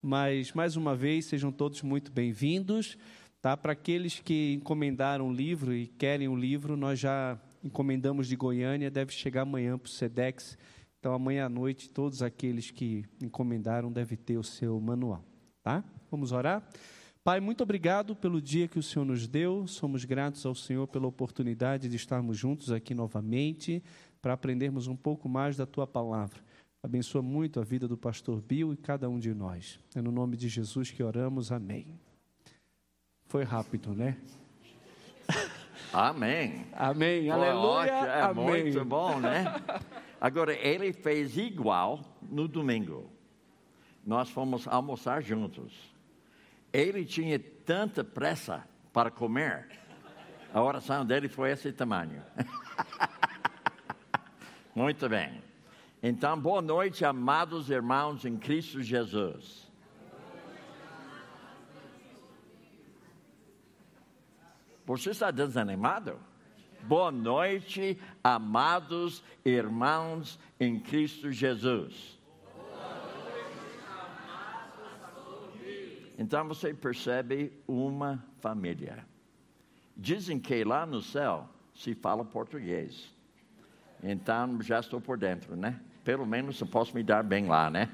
Mas, mais uma vez, sejam todos muito bem-vindos. Tá? Para aqueles que encomendaram o livro e querem o livro, nós já encomendamos de Goiânia, deve chegar amanhã para o SEDEX. Então, amanhã à noite, todos aqueles que encomendaram devem ter o seu manual. Tá? Vamos orar? Pai, muito obrigado pelo dia que o Senhor nos deu. Somos gratos ao Senhor pela oportunidade de estarmos juntos aqui novamente para aprendermos um pouco mais da tua palavra. Abençoa muito a vida do pastor Bill e cada um de nós. É no nome de Jesus que oramos. Amém. Foi rápido, né? Amém. Amém. Aleluia. É Amém. muito bom, né? Agora, ele fez igual no domingo. Nós fomos almoçar juntos. Ele tinha tanta pressa para comer. A oração dele foi esse tamanho. Muito bem. Então, boa noite, amados irmãos em Cristo Jesus. Você está desanimado? Boa noite, amados irmãos em Cristo Jesus. Então você percebe uma família. Dizem que lá no céu se fala português. Então já estou por dentro, né? Pelo menos eu posso me dar bem lá, né?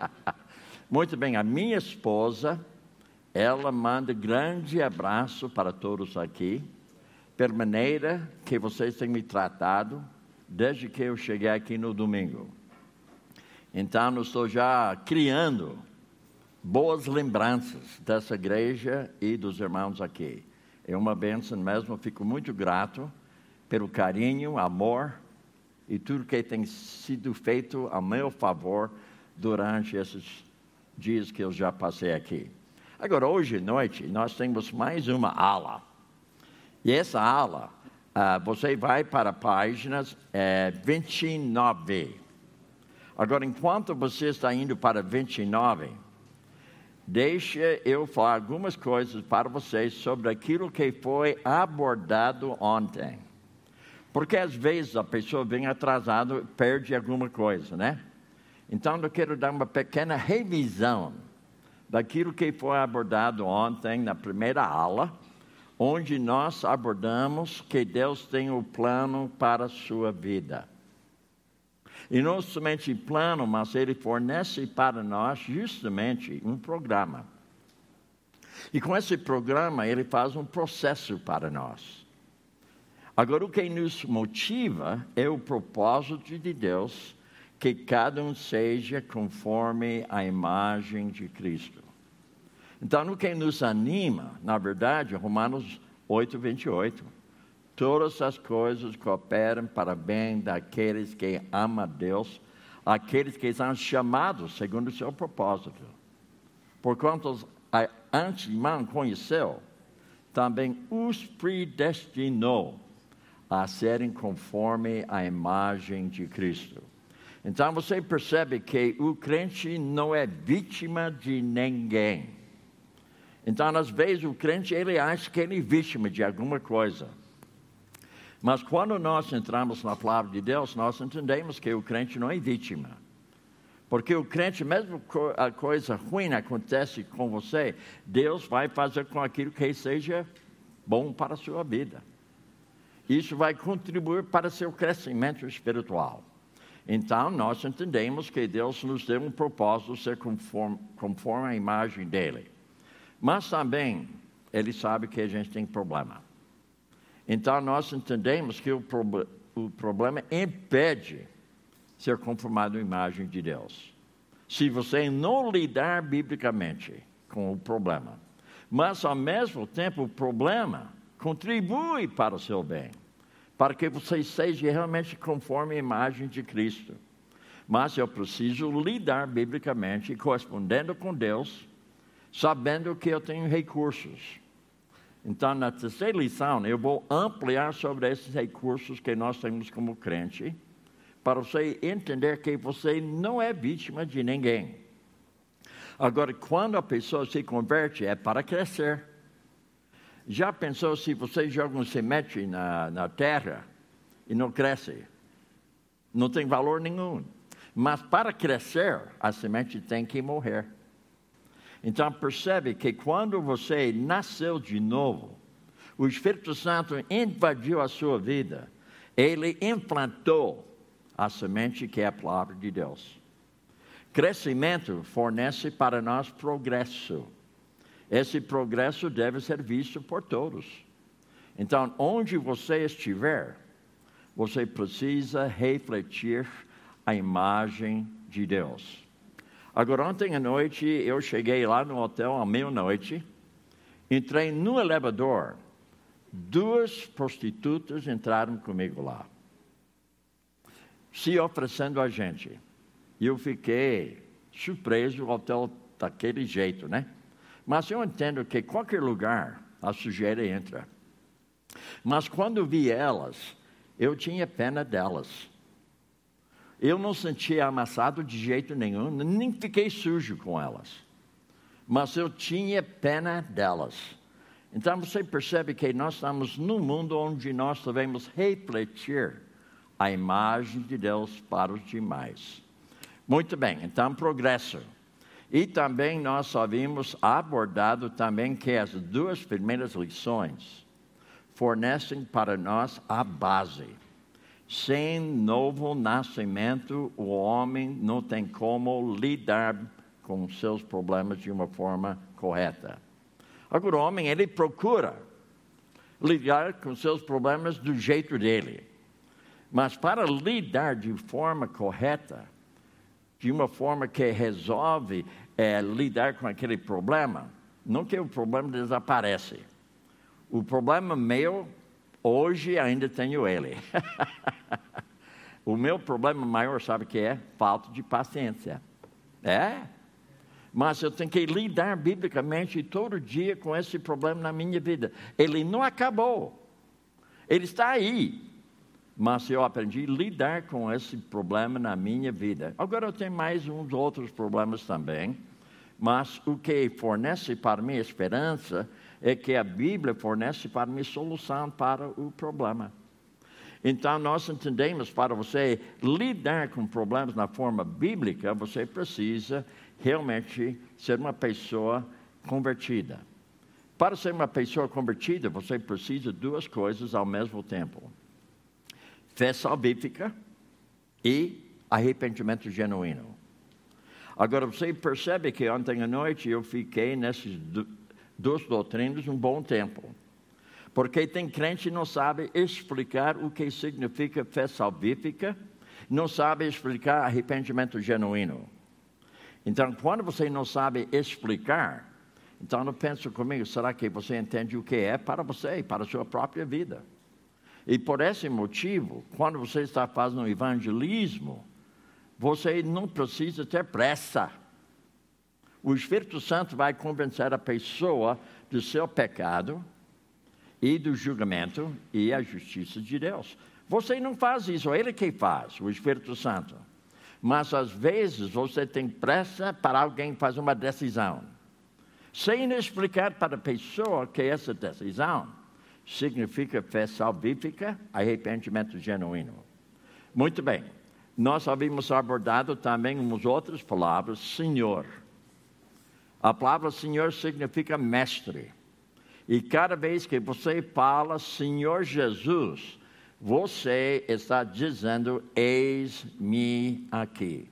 Muito bem, a minha esposa, ela manda grande abraço para todos aqui, pela maneira que vocês têm me tratado desde que eu cheguei aqui no domingo. Então, eu estou já criando boas lembranças dessa igreja e dos irmãos aqui. É uma bênção mesmo, fico muito grato pelo carinho, amor e tudo que tem sido feito a meu favor durante esses dias que eu já passei aqui. Agora, hoje à noite, nós temos mais uma aula. E essa aula, ah, você vai para a página eh, 29. Agora, enquanto você está indo para 29, deixa eu falar algumas coisas para vocês sobre aquilo que foi abordado ontem. Porque às vezes a pessoa vem atrasada perde alguma coisa, né? Então eu quero dar uma pequena revisão daquilo que foi abordado ontem na primeira aula, onde nós abordamos que Deus tem o um plano para a sua vida. E não somente plano, mas Ele fornece para nós justamente um programa. E com esse programa, Ele faz um processo para nós. Agora, o que nos motiva é o propósito de Deus, que cada um seja conforme a imagem de Cristo. Então, o que nos anima, na verdade, Romanos 8, 28. Todas as coisas cooperam para bem daqueles que amam a Deus, aqueles que são chamados segundo o seu propósito. Porquanto antemão conheceu, também os predestinou a serem conforme a imagem de Cristo. Então você percebe que o crente não é vítima de ninguém. Então, às vezes, o crente ele acha que ele é vítima de alguma coisa. Mas quando nós entramos na palavra de Deus, nós entendemos que o crente não é vítima. Porque o crente, mesmo a coisa ruim acontece com você, Deus vai fazer com aquilo que seja bom para a sua vida. Isso vai contribuir para seu crescimento espiritual. Então, nós entendemos que Deus nos deu um propósito ser conforme, conforme a imagem dele. Mas também, ele sabe que a gente tem problema. Então, nós entendemos que o, o problema impede ser conformado à imagem de Deus. Se você não lidar biblicamente com o problema. Mas, ao mesmo tempo, o problema contribui para o seu bem, para que você seja realmente conforme a imagem de Cristo. Mas eu preciso lidar biblicamente, correspondendo com Deus, sabendo que eu tenho recursos. Então, na terceira lição, eu vou ampliar sobre esses recursos que nós temos como crente, para você entender que você não é vítima de ninguém. Agora, quando a pessoa se converte, é para crescer. Já pensou se você joga um semente na, na terra e não cresce? Não tem valor nenhum. Mas para crescer, a semente tem que morrer. Então percebe que quando você nasceu de novo, o Espírito Santo invadiu a sua vida, ele implantou a semente que é a palavra de Deus. Crescimento fornece para nós progresso. Esse progresso deve ser visto por todos. Então, onde você estiver, você precisa refletir a imagem de Deus. Agora, ontem à noite, eu cheguei lá no hotel à meia-noite, entrei no elevador, duas prostitutas entraram comigo lá, se oferecendo a gente. E eu fiquei surpreso, o hotel daquele jeito, né? Mas eu entendo que qualquer lugar a sujeira entra. Mas quando vi elas, eu tinha pena delas. Eu não sentia amassado de jeito nenhum, nem fiquei sujo com elas. Mas eu tinha pena delas. Então você percebe que nós estamos num mundo onde nós devemos refletir a imagem de Deus para os demais. Muito bem, então progresso. E também nós havíamos abordado também que as duas primeiras lições fornecem para nós a base. Sem novo nascimento, o homem não tem como lidar com seus problemas de uma forma correta. Agora, o homem, ele procura lidar com seus problemas do jeito dele. Mas para lidar de forma correta, de uma forma que resolve é, lidar com aquele problema, não que o problema desaparece. O problema meu Hoje ainda tenho ele. o meu problema maior, sabe o que é? Falta de paciência. É? Mas eu tenho que lidar biblicamente todo dia com esse problema na minha vida. Ele não acabou. Ele está aí. Mas eu aprendi a lidar com esse problema na minha vida. Agora eu tenho mais uns outros problemas também. Mas o que fornece para mim esperança é que a Bíblia fornece para mim solução para o problema. Então, nós entendemos para você lidar com problemas na forma bíblica, você precisa realmente ser uma pessoa convertida. Para ser uma pessoa convertida, você precisa de duas coisas ao mesmo tempo: fé salvífica e arrependimento genuíno. Agora, você percebe que ontem à noite eu fiquei nesses duas doutrinas um bom tempo. Porque tem crente que não sabe explicar o que significa fé salvífica, não sabe explicar arrependimento genuíno. Então, quando você não sabe explicar, então não pense comigo, será que você entende o que é para você para a sua própria vida? E por esse motivo, quando você está fazendo evangelismo, você não precisa ter pressa o Espírito Santo vai convencer a pessoa do seu pecado e do julgamento e a justiça de Deus. Você não faz isso, é Ele que faz, o Espírito Santo. Mas às vezes você tem pressa para alguém fazer uma decisão, sem explicar para a pessoa que essa decisão significa fé salvífica, arrependimento genuíno. Muito bem, nós havíamos abordado também umas outras palavras, Senhor. A palavra Senhor significa mestre. E cada vez que você fala Senhor Jesus, você está dizendo: Eis-me aqui.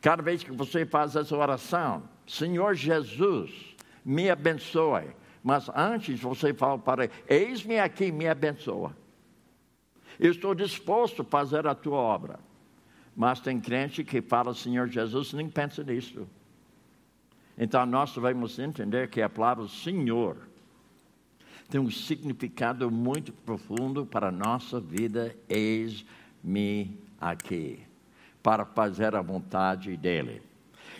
Cada vez que você faz essa oração, Senhor Jesus, me abençoe. Mas antes você fala para ele: Eis-me aqui, me abençoa. Eu estou disposto a fazer a tua obra. Mas tem crente que fala Senhor Jesus nem pensa nisso. Então nós devemos entender que a palavra Senhor tem um significado muito profundo para a nossa vida. Eis-me aqui, para fazer a vontade dEle.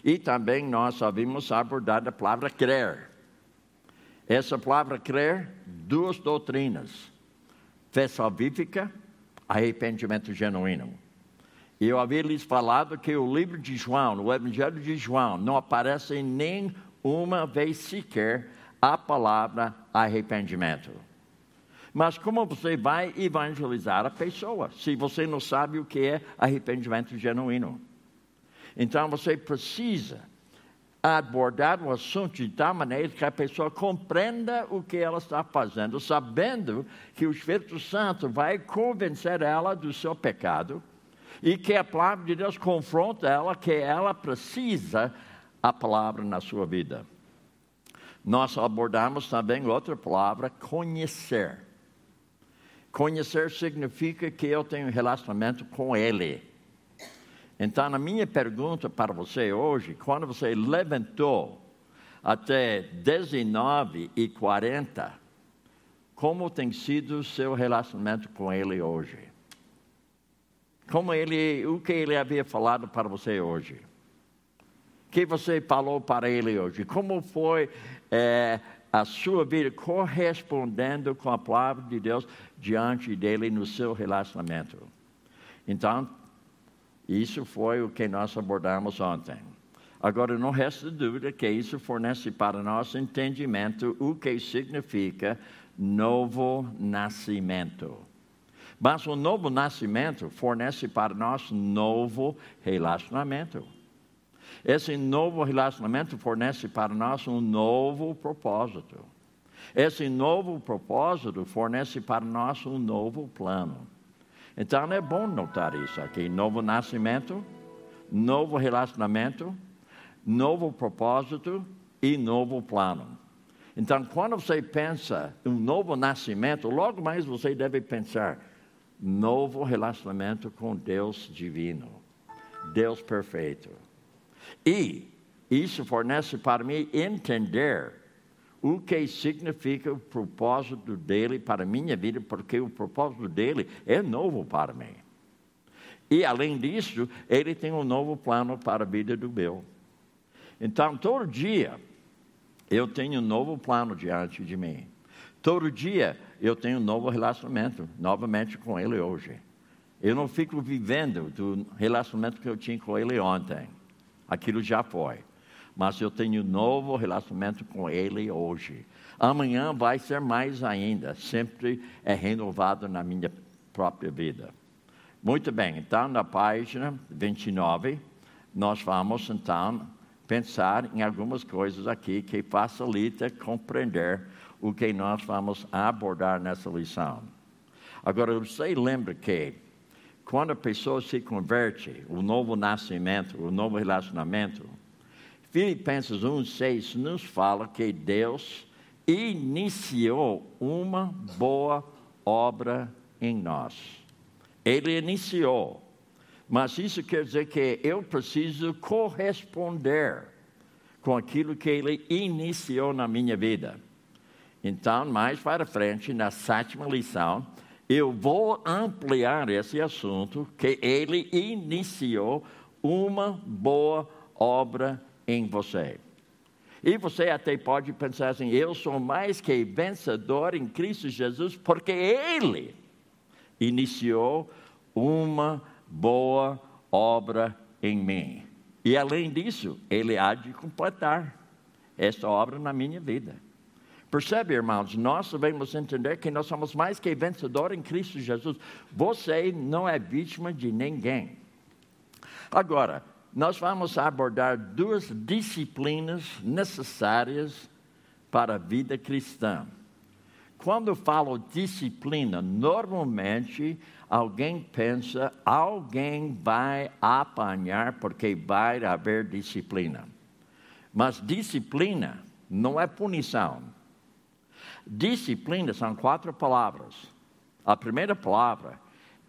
E também nós havíamos abordado a palavra crer. Essa palavra crer, duas doutrinas: fé salvífica, arrependimento genuíno. E eu havia lhes falado que o livro de João, o Evangelho de João, não aparece nem uma vez sequer a palavra arrependimento. Mas como você vai evangelizar a pessoa se você não sabe o que é arrependimento genuíno? Então você precisa abordar o assunto de tal maneira que a pessoa compreenda o que ela está fazendo, sabendo que o Espírito Santo vai convencer ela do seu pecado e que a palavra de Deus confronta ela que ela precisa a palavra na sua vida. Nós abordamos também outra palavra, conhecer. Conhecer significa que eu tenho um relacionamento com Ele. Então, a minha pergunta para você hoje, quando você levantou até 19 e 40, como tem sido o seu relacionamento com Ele hoje? Como ele, o que ele havia falado para você hoje? O que você falou para ele hoje? Como foi é, a sua vida correspondendo com a palavra de Deus diante dele no seu relacionamento? Então, isso foi o que nós abordamos ontem. Agora, não resta dúvida que isso fornece para nosso entendimento o que significa novo nascimento. Mas o novo nascimento fornece para nós novo relacionamento. Esse novo relacionamento fornece para nós um novo propósito. Esse novo propósito fornece para nós um novo plano. Então é bom notar isso aqui: novo nascimento, novo relacionamento, novo propósito e novo plano. Então, quando você pensa em um novo nascimento, logo mais você deve pensar novo relacionamento com Deus divino, Deus perfeito. E isso fornece para mim entender o que significa o propósito dele para a minha vida, porque o propósito dele é novo para mim. E além disso, ele tem um novo plano para a vida do meu. Então, todo dia, eu tenho um novo plano diante de mim. Todo dia eu tenho um novo relacionamento, novamente com Ele hoje. Eu não fico vivendo do relacionamento que eu tinha com Ele ontem. Aquilo já foi. Mas eu tenho um novo relacionamento com Ele hoje. Amanhã vai ser mais ainda. Sempre é renovado na minha própria vida. Muito bem, então na página 29, nós vamos então pensar em algumas coisas aqui que facilita compreender o que nós vamos abordar nessa lição. Agora, você lembra que quando a pessoa se converte, o novo nascimento, o novo relacionamento, Filipenses 1,6 nos fala que Deus iniciou uma boa obra em nós. Ele iniciou. Mas isso quer dizer que eu preciso corresponder com aquilo que ele iniciou na minha vida. Então, mais para frente, na sétima lição, eu vou ampliar esse assunto que ele iniciou uma boa obra em você. E você até pode pensar assim: eu sou mais que vencedor em Cristo Jesus, porque Ele iniciou uma boa obra em mim. E além disso, Ele há de completar essa obra na minha vida. Percebe, irmãos, nós devemos entender que nós somos mais que vencedores em Cristo Jesus. Você não é vítima de ninguém. Agora, nós vamos abordar duas disciplinas necessárias para a vida cristã. Quando falo disciplina, normalmente alguém pensa, alguém vai apanhar porque vai haver disciplina. Mas disciplina não é punição. Disciplina são quatro palavras. A primeira palavra,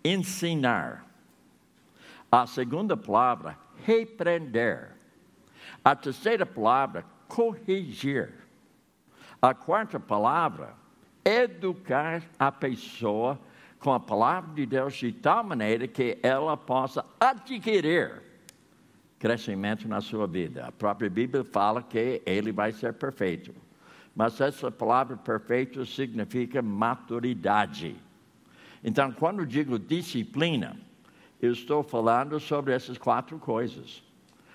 ensinar. A segunda palavra, repreender. A terceira palavra, corrigir. A quarta palavra, educar a pessoa com a palavra de Deus de tal maneira que ela possa adquirir crescimento na sua vida. A própria Bíblia fala que ele vai ser perfeito. Mas essa palavra perfeito significa maturidade. Então, quando digo disciplina, eu estou falando sobre essas quatro coisas.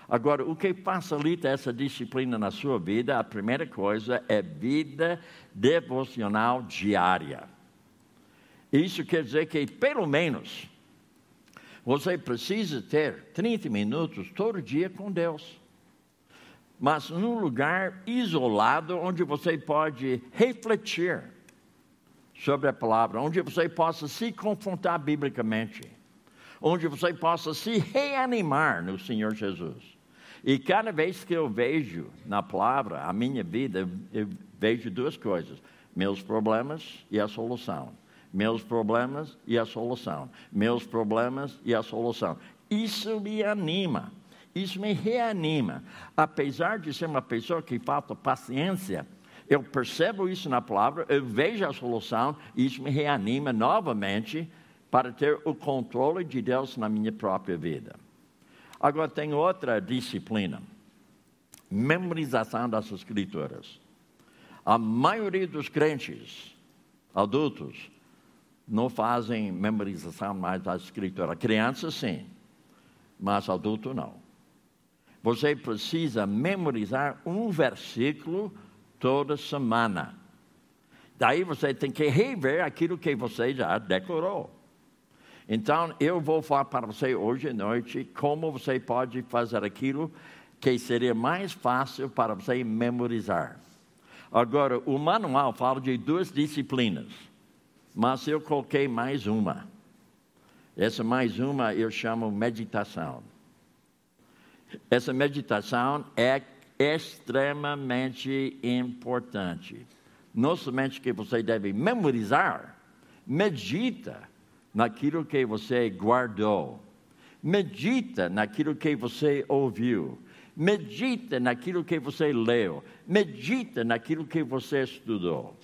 Agora, o que facilita essa disciplina na sua vida? A primeira coisa é vida devocional diária. Isso quer dizer que, pelo menos, você precisa ter 30 minutos todo dia com Deus. mas num lugar isolado onde você pode refletir sobre a palavra, onde você possa se confrontar biblicamente, onde você possa se reanimar no Senhor Jesus. E cada vez que eu vejo na palavra a minha vida, eu vejo duas coisas: meus problemas e a solução. Meus problemas e a solução. Meus problemas e a solução. Isso me anima. Isso me reanima. Apesar de ser uma pessoa que falta paciência, eu percebo isso na palavra, eu vejo a solução, isso me reanima novamente para ter o controle de Deus na minha própria vida. Agora tem outra disciplina: memorização das Escrituras. A maioria dos crentes adultos não fazem memorização mais da Escritura. Criança, sim, mas adulto, não. Você precisa memorizar um versículo toda semana. Daí você tem que rever aquilo que você já decorou. Então, eu vou falar para você hoje à noite como você pode fazer aquilo que seria mais fácil para você memorizar. Agora, o manual fala de duas disciplinas, mas eu coloquei mais uma. Essa mais uma eu chamo meditação. Essa meditação é extremamente importante. Não somente que você deve memorizar, medita naquilo que você guardou. Medita naquilo que você ouviu. Medita naquilo que você leu. Medita naquilo que você estudou.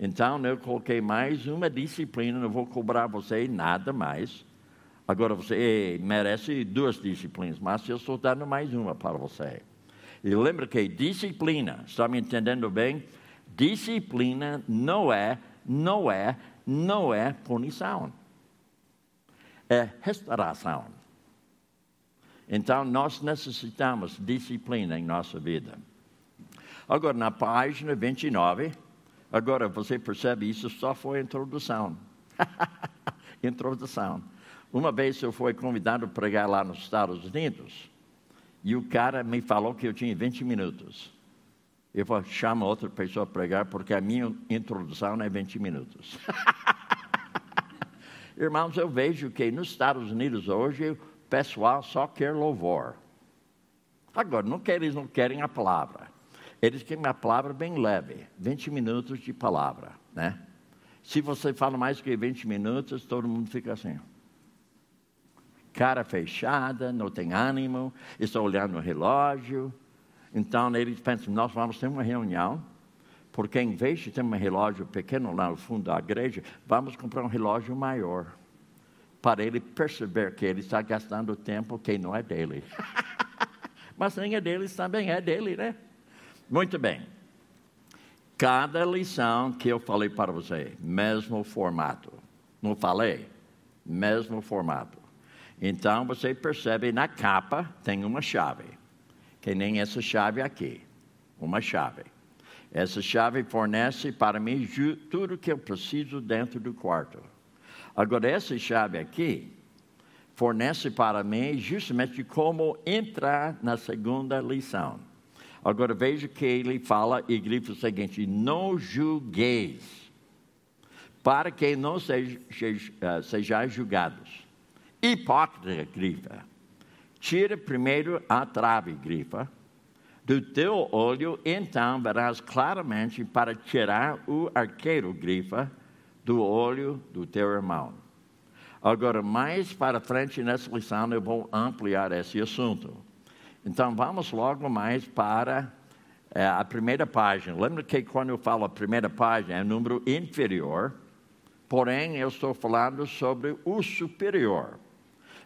Então, eu coloquei mais uma disciplina, não vou cobrar você nada mais. Agora você merece duas disciplinas, mas eu estou dando mais uma para você. E lembra que disciplina, está me entendendo bem? Disciplina não é, não é, não é punição. É restauração. Então nós necessitamos disciplina em nossa vida. Agora, na página 29, agora você percebe isso só foi introdução. introdução. Uma vez eu fui convidado a pregar lá nos Estados Unidos e o cara me falou que eu tinha 20 minutos. Eu falei, chama outra pessoa a pregar porque a minha introdução é 20 minutos. Irmãos, eu vejo que nos Estados Unidos hoje o pessoal só quer louvor. Agora, não querem, eles não querem a palavra. Eles querem a palavra bem leve, 20 minutos de palavra, né? Se você fala mais que 20 minutos, todo mundo fica assim cara fechada, não tem ânimo, está olhando o relógio. Então eles pensam, nós vamos ter uma reunião, porque em vez de ter um relógio pequeno lá no fundo da igreja, vamos comprar um relógio maior, para ele perceber que ele está gastando tempo que não é dele. Mas nem é deles também é dele, né? Muito bem. Cada lição que eu falei para você, mesmo formato. Não falei? Mesmo formato. Então você percebe na capa tem uma chave, que nem essa chave aqui, uma chave. Essa chave fornece para mim tudo que eu preciso dentro do quarto. Agora essa chave aqui fornece para mim justamente como entrar na segunda lição. Agora veja que ele fala e grita o seguinte: não julgueis, para que não sejais seja julgados hipócrita, grifa. Tira primeiro a trave, grifa, do teu olho, então verás claramente para tirar o arqueiro, grifa, do olho do teu irmão. Agora, mais para frente nessa lição, eu vou ampliar esse assunto. Então, vamos logo mais para é, a primeira página. Lembra que quando eu falo a primeira página é número inferior, porém eu estou falando sobre o superior.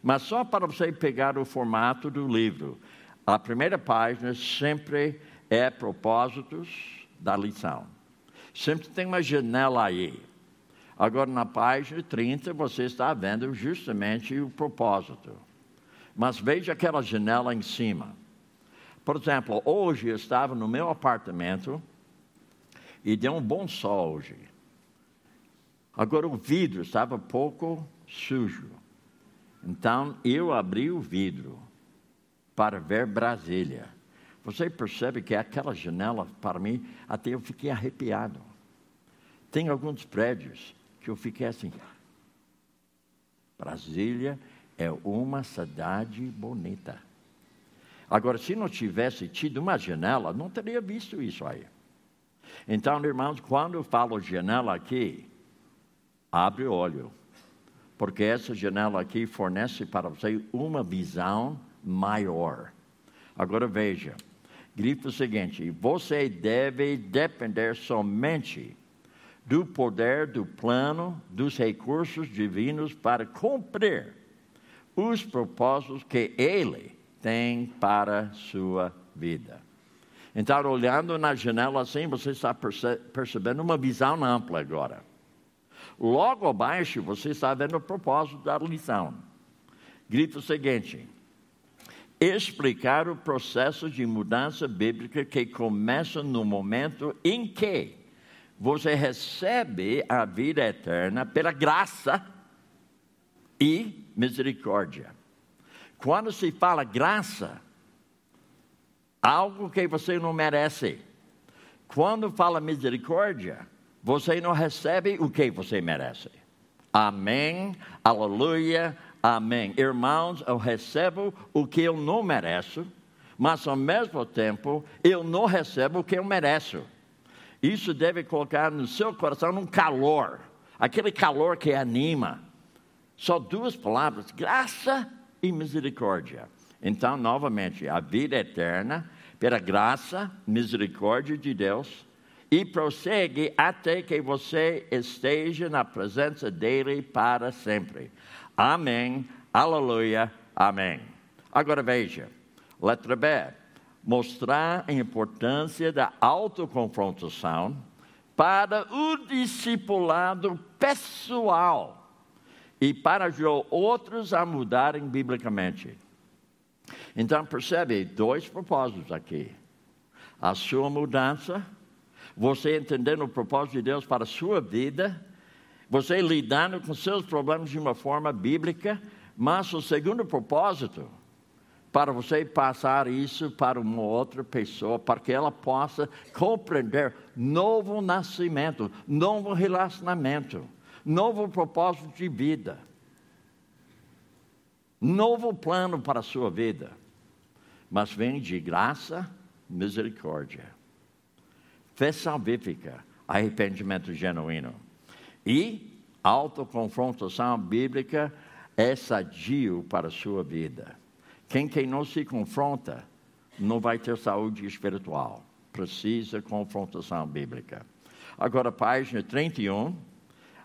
Mas só para você pegar o formato do livro. A primeira página sempre é propósitos da lição. Sempre tem uma janela aí. Agora, na página 30, você está vendo justamente o propósito. Mas veja aquela janela em cima. Por exemplo, hoje eu estava no meu apartamento e deu um bom sol hoje. Agora o vidro estava pouco sujo. Então eu abri o vidro para ver Brasília. Você percebe que aquela janela, para mim, até eu fiquei arrepiado. Tem alguns prédios que eu fiquei assim. Brasília é uma cidade bonita. Agora, se não tivesse tido uma janela, não teria visto isso aí. Então, irmãos, quando eu falo janela aqui, abre o olho, porque essa janela aqui fornece para você uma visão maior. Agora veja, grifo o seguinte: você deve depender somente do poder do plano dos recursos divinos para cumprir os propósitos que Ele tem para sua vida. Então, olhando na janela assim, você está perce percebendo uma visão ampla agora. Logo abaixo, você está vendo o propósito da lição. Grita o seguinte: explicar o processo de mudança bíblica que começa no momento em que você recebe a vida eterna pela graça e misericórdia. Quando se fala graça, algo que você não merece. Quando fala misericórdia, você não recebe o que você merece. Amém, aleluia, amém. Irmãos, eu recebo o que eu não mereço, mas ao mesmo tempo eu não recebo o que eu mereço. Isso deve colocar no seu coração um calor, aquele calor que anima. Só duas palavras: graça e misericórdia. Então, novamente, a vida eterna, pela graça, misericórdia de Deus, e prossegue até que você esteja na presença dele para sempre. Amém, aleluia, amém. Agora veja, letra B. Mostrar a importância da autoconfrontação para o discipulado pessoal e para ajudar outros a mudarem biblicamente. Então, percebe dois propósitos aqui: a sua mudança, você entendendo o propósito de Deus para a sua vida, você lidando com seus problemas de uma forma bíblica, mas o segundo propósito, para você passar isso para uma outra pessoa, para que ela possa compreender novo nascimento, novo relacionamento, novo propósito de vida, novo plano para a sua vida. Mas vem de graça, misericórdia, fé salvífica, arrependimento genuíno e autoconfrontação bíblica é sadio para a sua vida. Quem, quem não se confronta não vai ter saúde espiritual. Precisa confrontação bíblica. Agora, página 31.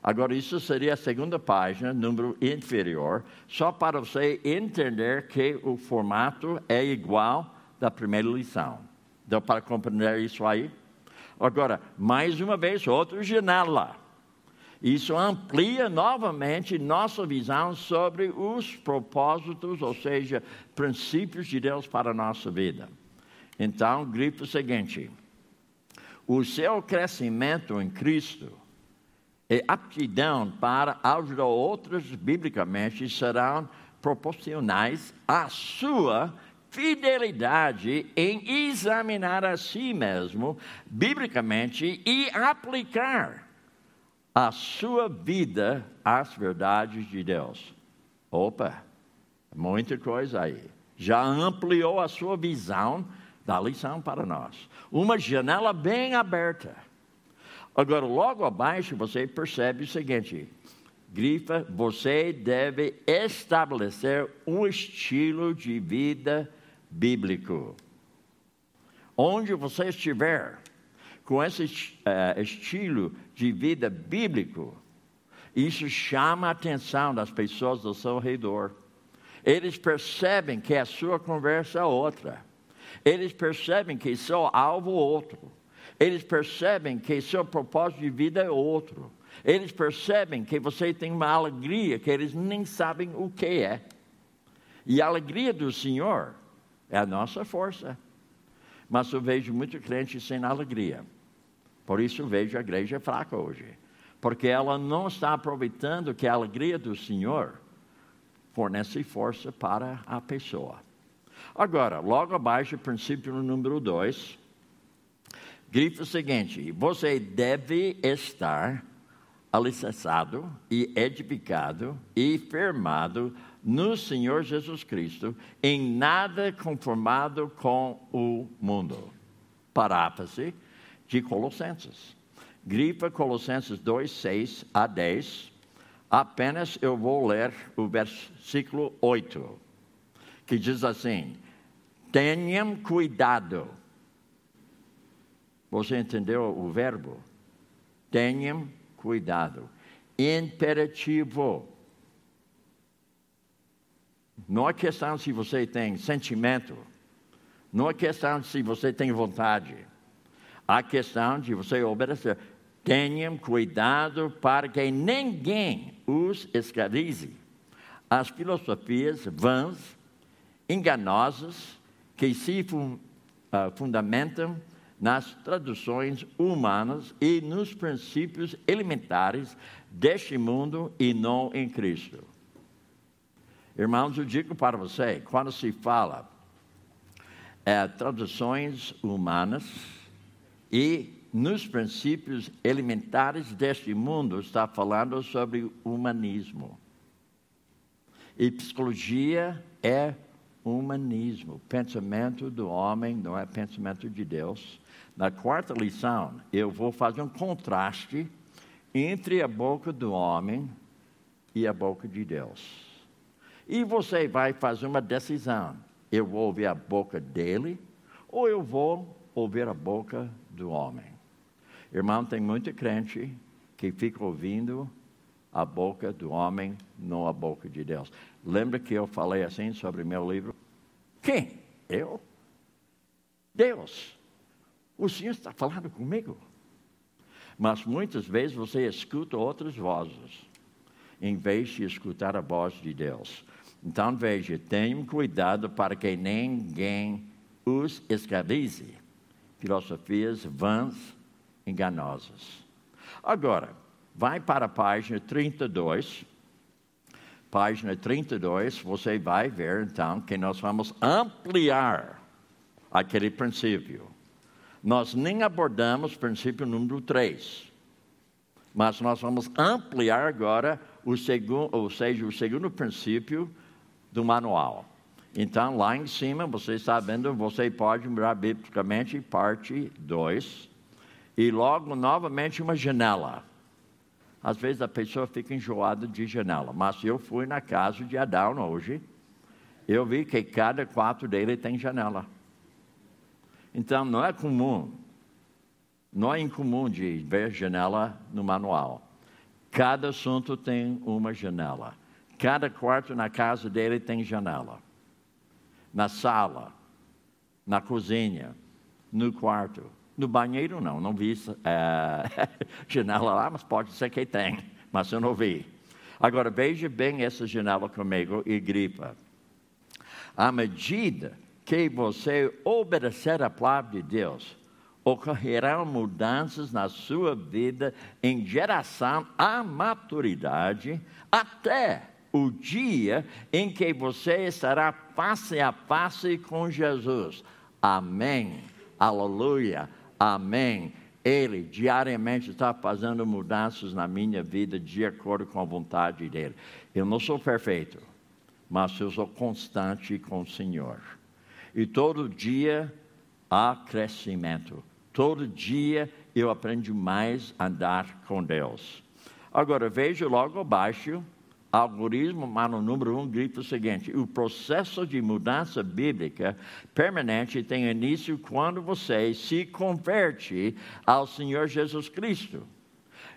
Agora, isso seria a segunda página, número inferior, só para você entender que o formato é igual da primeira lição. Deu para compreender isso aí? Agora, mais uma vez, outra janela. Isso amplia novamente nossa visão sobre os propósitos, ou seja, princípios de Deus para a nossa vida. Então, grito o seguinte: o seu crescimento em Cristo e aptidão para ajudar outros biblicamente serão proporcionais à sua fidelidade em examinar a si mesmo biblicamente e aplicar a sua vida às verdades de Deus. Opa, muita coisa aí. Já ampliou a sua visão da lição para nós. Uma janela bem aberta. Agora, logo abaixo, você percebe o seguinte: grifa, você deve estabelecer um estilo de vida bíblico. Onde você estiver, com esse uh, estilo de vida bíblico, isso chama a atenção das pessoas do seu redor. Eles percebem que a sua conversa é outra. Eles percebem que seu alvo é outro. Eles percebem que seu propósito de vida é outro. Eles percebem que você tem uma alegria que eles nem sabem o que é. E a alegria do Senhor é a nossa força. Mas eu vejo muito crente sem alegria. Por isso vejo a igreja fraca hoje. Porque ela não está aproveitando que a alegria do Senhor fornece força para a pessoa. Agora, logo abaixo, princípio número 2, grifa o seguinte: você deve estar alicerçado e edificado e firmado no Senhor Jesus Cristo, em nada conformado com o mundo. Paráfrase de Colossenses. Grifa Colossenses 2, 6 a 10. Apenas eu vou ler o versículo 8, que diz assim: Tenham cuidado. Você entendeu o verbo? Tenham cuidado. Imperativo. Não é questão se você tem sentimento. Não é questão se você tem vontade. A questão de você obedecer. Tenham cuidado para que ninguém os escravize. As filosofias vãs, enganosas, que se uh, fundamentam nas traduções humanas e nos princípios elementares deste mundo e não em Cristo. Irmãos, eu digo para você, quando se fala é, traduções humanas e nos princípios elementares deste mundo, está falando sobre humanismo. E psicologia é humanismo, pensamento do homem, não é pensamento de Deus. Na quarta lição, eu vou fazer um contraste entre a boca do homem e a boca de Deus. E você vai fazer uma decisão: eu vou ouvir a boca dele ou eu vou ouvir a boca do homem. Irmão, tem muito crente que fica ouvindo a boca do homem, não a boca de Deus. Lembra que eu falei assim sobre meu livro? Quem? Eu? Deus. O Senhor está falando comigo. Mas muitas vezes você escuta outras vozes, em vez de escutar a voz de Deus. Então veja, tenham cuidado para que ninguém os escravize. Filosofias vãs, enganosas. Agora, vai para a página 32. Página 32, você vai ver então que nós vamos ampliar aquele princípio. Nós nem abordamos o princípio número 3, mas nós vamos ampliar agora o segundo, ou seja, o segundo princípio do manual. Então, lá em cima, você está vendo, você pode mirar biblicamente parte 2, e logo novamente uma janela. Às vezes a pessoa fica enjoada de janela, mas eu fui na casa de Adão hoje, eu vi que cada quarto dele tem janela. Então não é comum, não é incomum de ver janela no manual. Cada assunto tem uma janela. Cada quarto na casa dele tem janela. Na sala, na cozinha, no quarto. No banheiro não, não vi é, janela lá, mas pode ser que tem, mas eu não vi. Agora veja bem essa janela comigo e gripa. À medida que você obedecer a palavra de Deus, ocorrerão mudanças na sua vida em geração à maturidade, até o dia em que você estará face a face com Jesus. Amém. Aleluia. Amém. Ele diariamente está fazendo mudanças na minha vida de acordo com a vontade dele. Eu não sou perfeito, mas eu sou constante com o Senhor. E todo dia há crescimento. Todo dia eu aprendo mais a andar com Deus. Agora veja logo abaixo, algoritmo, mas no número um grita o seguinte: o processo de mudança bíblica permanente tem início quando você se converte ao Senhor Jesus Cristo.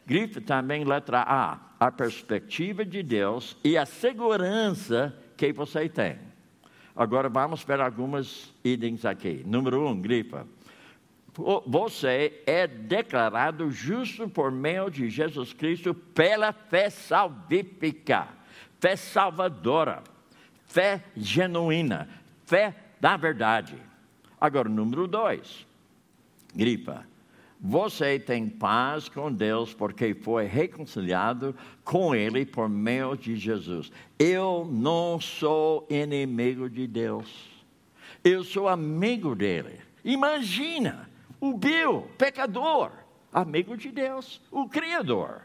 Grita também letra A, a perspectiva de Deus e a segurança que você tem. Agora vamos para algumas itens aqui. Número um, grifa. Você é declarado justo por meio de Jesus Cristo pela fé salvífica, fé salvadora, fé genuína, fé da verdade. Agora, número dois, grifa. Você tem paz com Deus porque foi reconciliado com Ele por meio de Jesus. Eu não sou inimigo de Deus. Eu sou amigo dele. Imagina, o Bill, pecador, amigo de Deus, o Criador.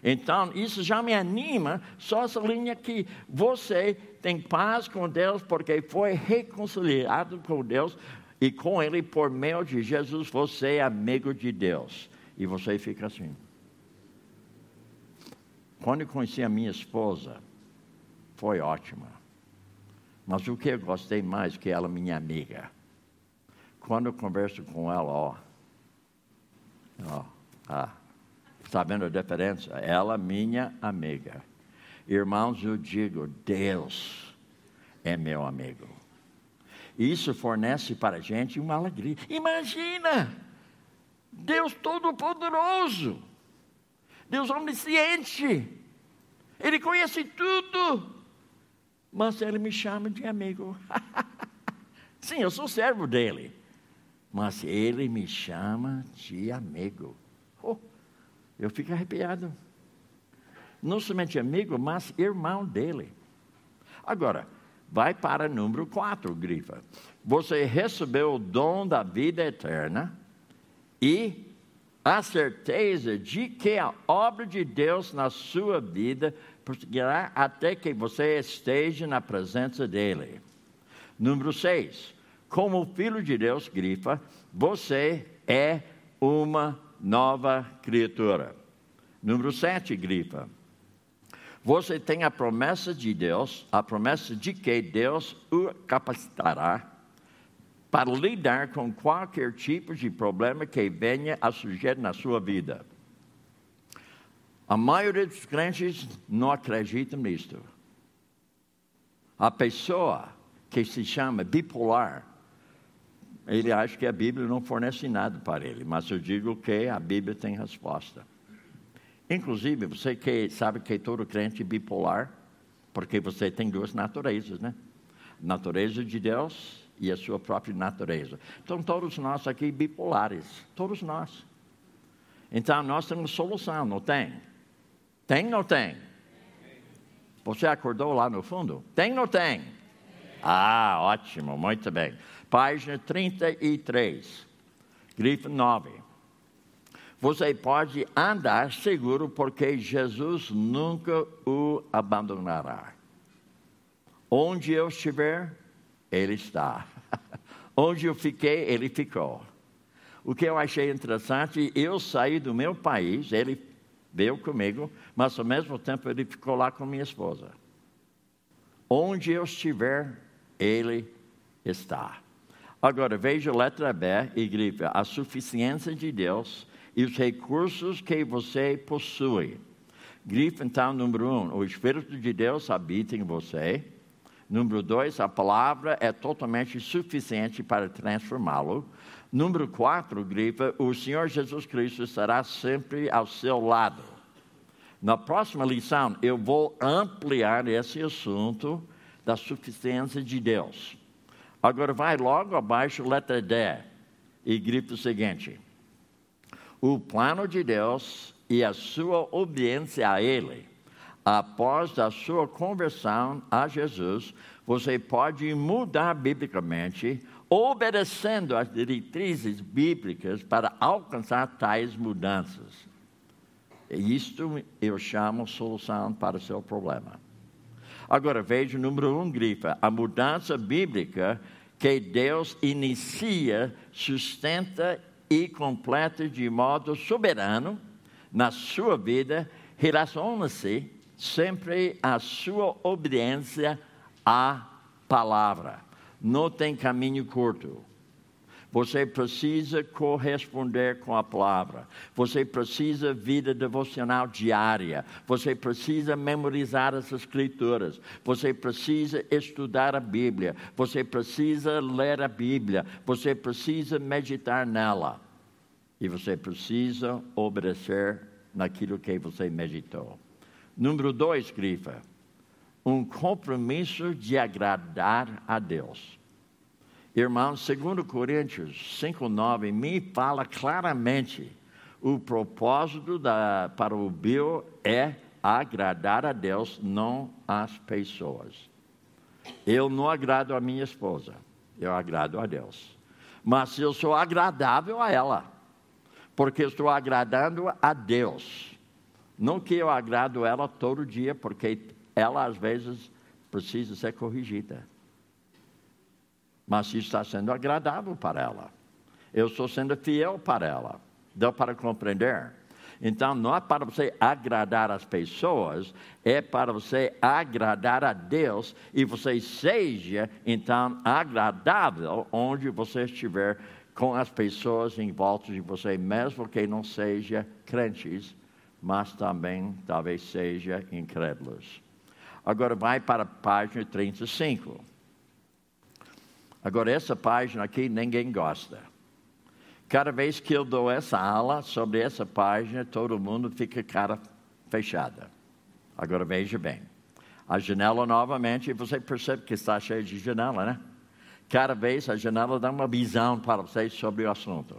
Então, isso já me anima, só essa linha que você tem paz com Deus porque foi reconciliado com Deus e com Ele por meio de Jesus, você é amigo de Deus. E você fica assim. Quando eu conheci a minha esposa, foi ótima. Mas o que eu gostei mais que ela minha amiga. Quando eu converso com ela, ó, ó, ah, sabendo a diferença? Ela, minha amiga. Irmãos, eu digo, Deus é meu amigo. Isso fornece para a gente uma alegria. Imagina! Deus Todo-Poderoso, Deus Onisciente, Ele conhece tudo, mas Ele me chama de amigo. Sim, eu sou servo dele, mas Ele me chama de amigo. Oh, eu fico arrepiado. Não somente amigo, mas irmão dele. Agora, vai para número 4, grifa. Você recebeu o dom da vida eterna e a certeza de que a obra de Deus na sua vida prosseguirá até que você esteja na presença dele. Número 6. Como filho de Deus, grifa, você é uma nova criatura. Número 7, grifa. Você tem a promessa de Deus, a promessa de que Deus o capacitará para lidar com qualquer tipo de problema que venha a surgir na sua vida. A maioria dos crentes não acredita nisto. A pessoa que se chama bipolar, ele acha que a Bíblia não fornece nada para ele, mas eu digo que a Bíblia tem resposta. Inclusive, você que sabe que todo crente é bipolar, porque você tem duas naturezas, né? Natureza de Deus e a sua própria natureza. Então, todos nós aqui bipolares, todos nós. Então, nós temos solução, não tem? Tem ou não tem? Você acordou lá no fundo? Tem ou não tem? Ah, ótimo, muito bem página 33, grifo 9. Você pode andar seguro porque Jesus nunca o abandonará. Onde eu estiver, Ele está. Onde eu fiquei, Ele ficou. O que eu achei interessante, eu saí do meu país, Ele veio comigo, mas ao mesmo tempo Ele ficou lá com minha esposa. Onde eu estiver, Ele está. Agora, veja a letra B e grife a suficiência de Deus e os recursos que você possui. Grife então, número um, o Espírito de Deus habita em você. Número dois, a palavra é totalmente suficiente para transformá-lo. Número quatro, grifa, o Senhor Jesus Cristo estará sempre ao seu lado. Na próxima lição, eu vou ampliar esse assunto da suficiência de Deus. Agora vai logo abaixo, letra D, e grita o seguinte: O plano de Deus e a sua obediência a Ele, após a sua conversão a Jesus, você pode mudar biblicamente, obedecendo às diretrizes bíblicas para alcançar tais mudanças. Isto eu chamo solução para o seu problema. Agora veja o número um, grifa. A mudança bíblica que Deus inicia, sustenta e completa de modo soberano na sua vida, relaciona-se sempre à sua obediência à palavra. Não tem caminho curto. Você precisa corresponder com a palavra. Você precisa vida devocional diária. Você precisa memorizar as escrituras. Você precisa estudar a Bíblia. Você precisa ler a Bíblia. Você precisa meditar nela. E você precisa obedecer naquilo que você meditou. Número dois, grifa. Um compromisso de agradar a Deus. Irmãos, 2 Coríntios 5,9 me fala claramente o propósito da, para o Bill é agradar a Deus, não as pessoas. Eu não agrado a minha esposa. eu agrado a Deus. Mas eu sou agradável a ela, porque estou agradando a Deus. Não que eu agrado ela todo dia, porque ela às vezes precisa ser corrigida. Mas está sendo agradável para ela. Eu estou sendo fiel para ela. Deu para compreender? Então, não é para você agradar as pessoas, é para você agradar a Deus e você seja, então, agradável onde você estiver com as pessoas em volta de você, mesmo que não seja crentes, mas também talvez seja incrédulos. Agora vai para a página 35. Agora, essa página aqui ninguém gosta. Cada vez que eu dou essa aula sobre essa página, todo mundo fica cara fechada. Agora veja bem. A janela novamente, você percebe que está cheia de janela, né? Cada vez a janela dá uma visão para vocês sobre o assunto.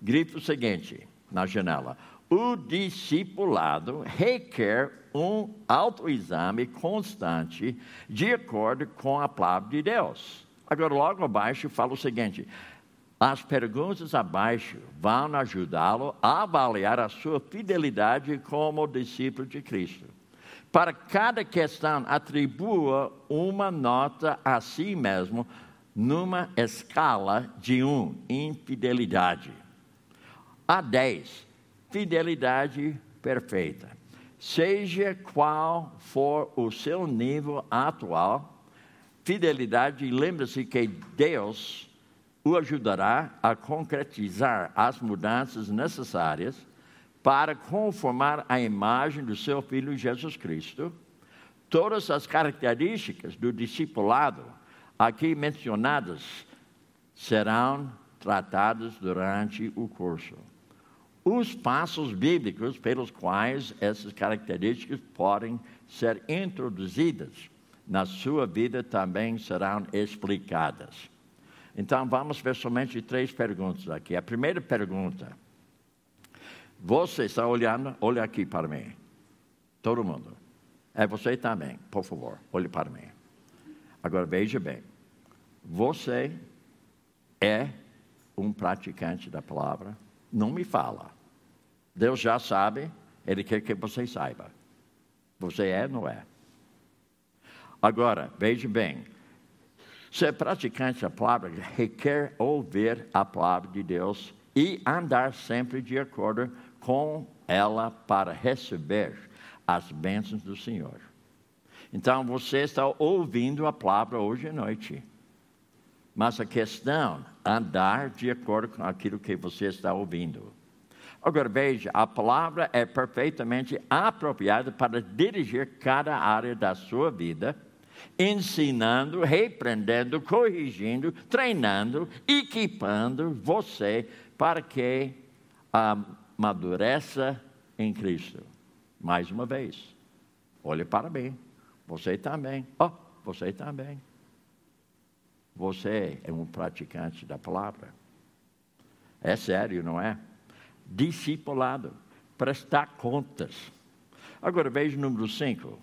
Grifo o seguinte na janela: o discipulado requer um autoexame constante de acordo com a palavra de Deus. Agora, logo abaixo, fala o seguinte: as perguntas abaixo vão ajudá-lo a avaliar a sua fidelidade como discípulo de Cristo. Para cada questão, atribua uma nota a si mesmo numa escala de 1, infidelidade, a 10, fidelidade perfeita. Seja qual for o seu nível atual, fidelidade, lembre-se que Deus o ajudará a concretizar as mudanças necessárias para conformar a imagem do seu Filho Jesus Cristo. Todas as características do discipulado aqui mencionadas serão tratadas durante o curso. Os passos bíblicos pelos quais essas características podem ser introduzidas na sua vida também serão explicadas. Então vamos ver somente três perguntas aqui. A primeira pergunta: Você está olhando? Olha aqui para mim. Todo mundo. É você também, por favor, olhe para mim. Agora veja bem. Você é um praticante da palavra? Não me fala. Deus já sabe, Ele quer que você saiba. Você é, não é? Agora, veja bem, Ser praticante da palavra requer ouvir a palavra de Deus e andar sempre de acordo com ela para receber as bênçãos do Senhor. Então você está ouvindo a palavra hoje à noite. Mas a questão andar de acordo com aquilo que você está ouvindo. Agora veja, a palavra é perfeitamente apropriada para dirigir cada área da sua vida ensinando, repreendendo, corrigindo, treinando, equipando você para que amadureça em Cristo. Mais uma vez, olhe para mim. Você também. Oh, você também. Você é um praticante da palavra. É sério, não é? Discipulado. Prestar contas. Agora veja o número 5.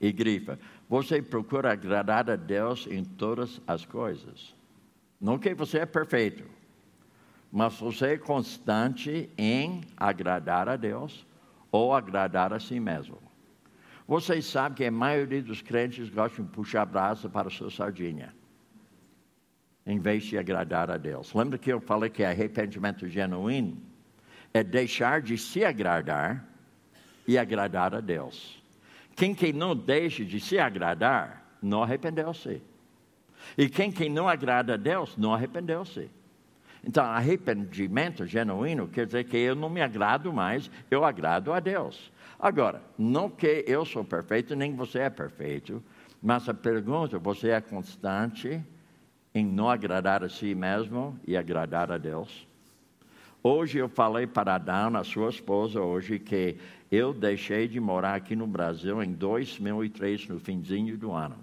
E grifa. Você procura agradar a Deus em todas as coisas. Não que você é perfeito, mas você é constante em agradar a Deus ou agradar a si mesmo. Vocês sabem que a maioria dos crentes gostam de puxar a brasa para a sua sardinha, em vez de agradar a Deus. Lembra que eu falei que arrependimento genuíno é deixar de se agradar e agradar a Deus. Quem que não deixa de se agradar, não arrependeu-se. E quem que não agrada a Deus, não arrependeu-se. Então, arrependimento genuíno quer dizer que eu não me agrado mais, eu agrado a Deus. Agora, não que eu sou perfeito, nem você é perfeito, mas a pergunta, você é constante em não agradar a si mesmo e agradar a Deus? Hoje eu falei para Adão, a sua esposa, hoje, que eu deixei de morar aqui no Brasil em 2003, no finzinho do ano.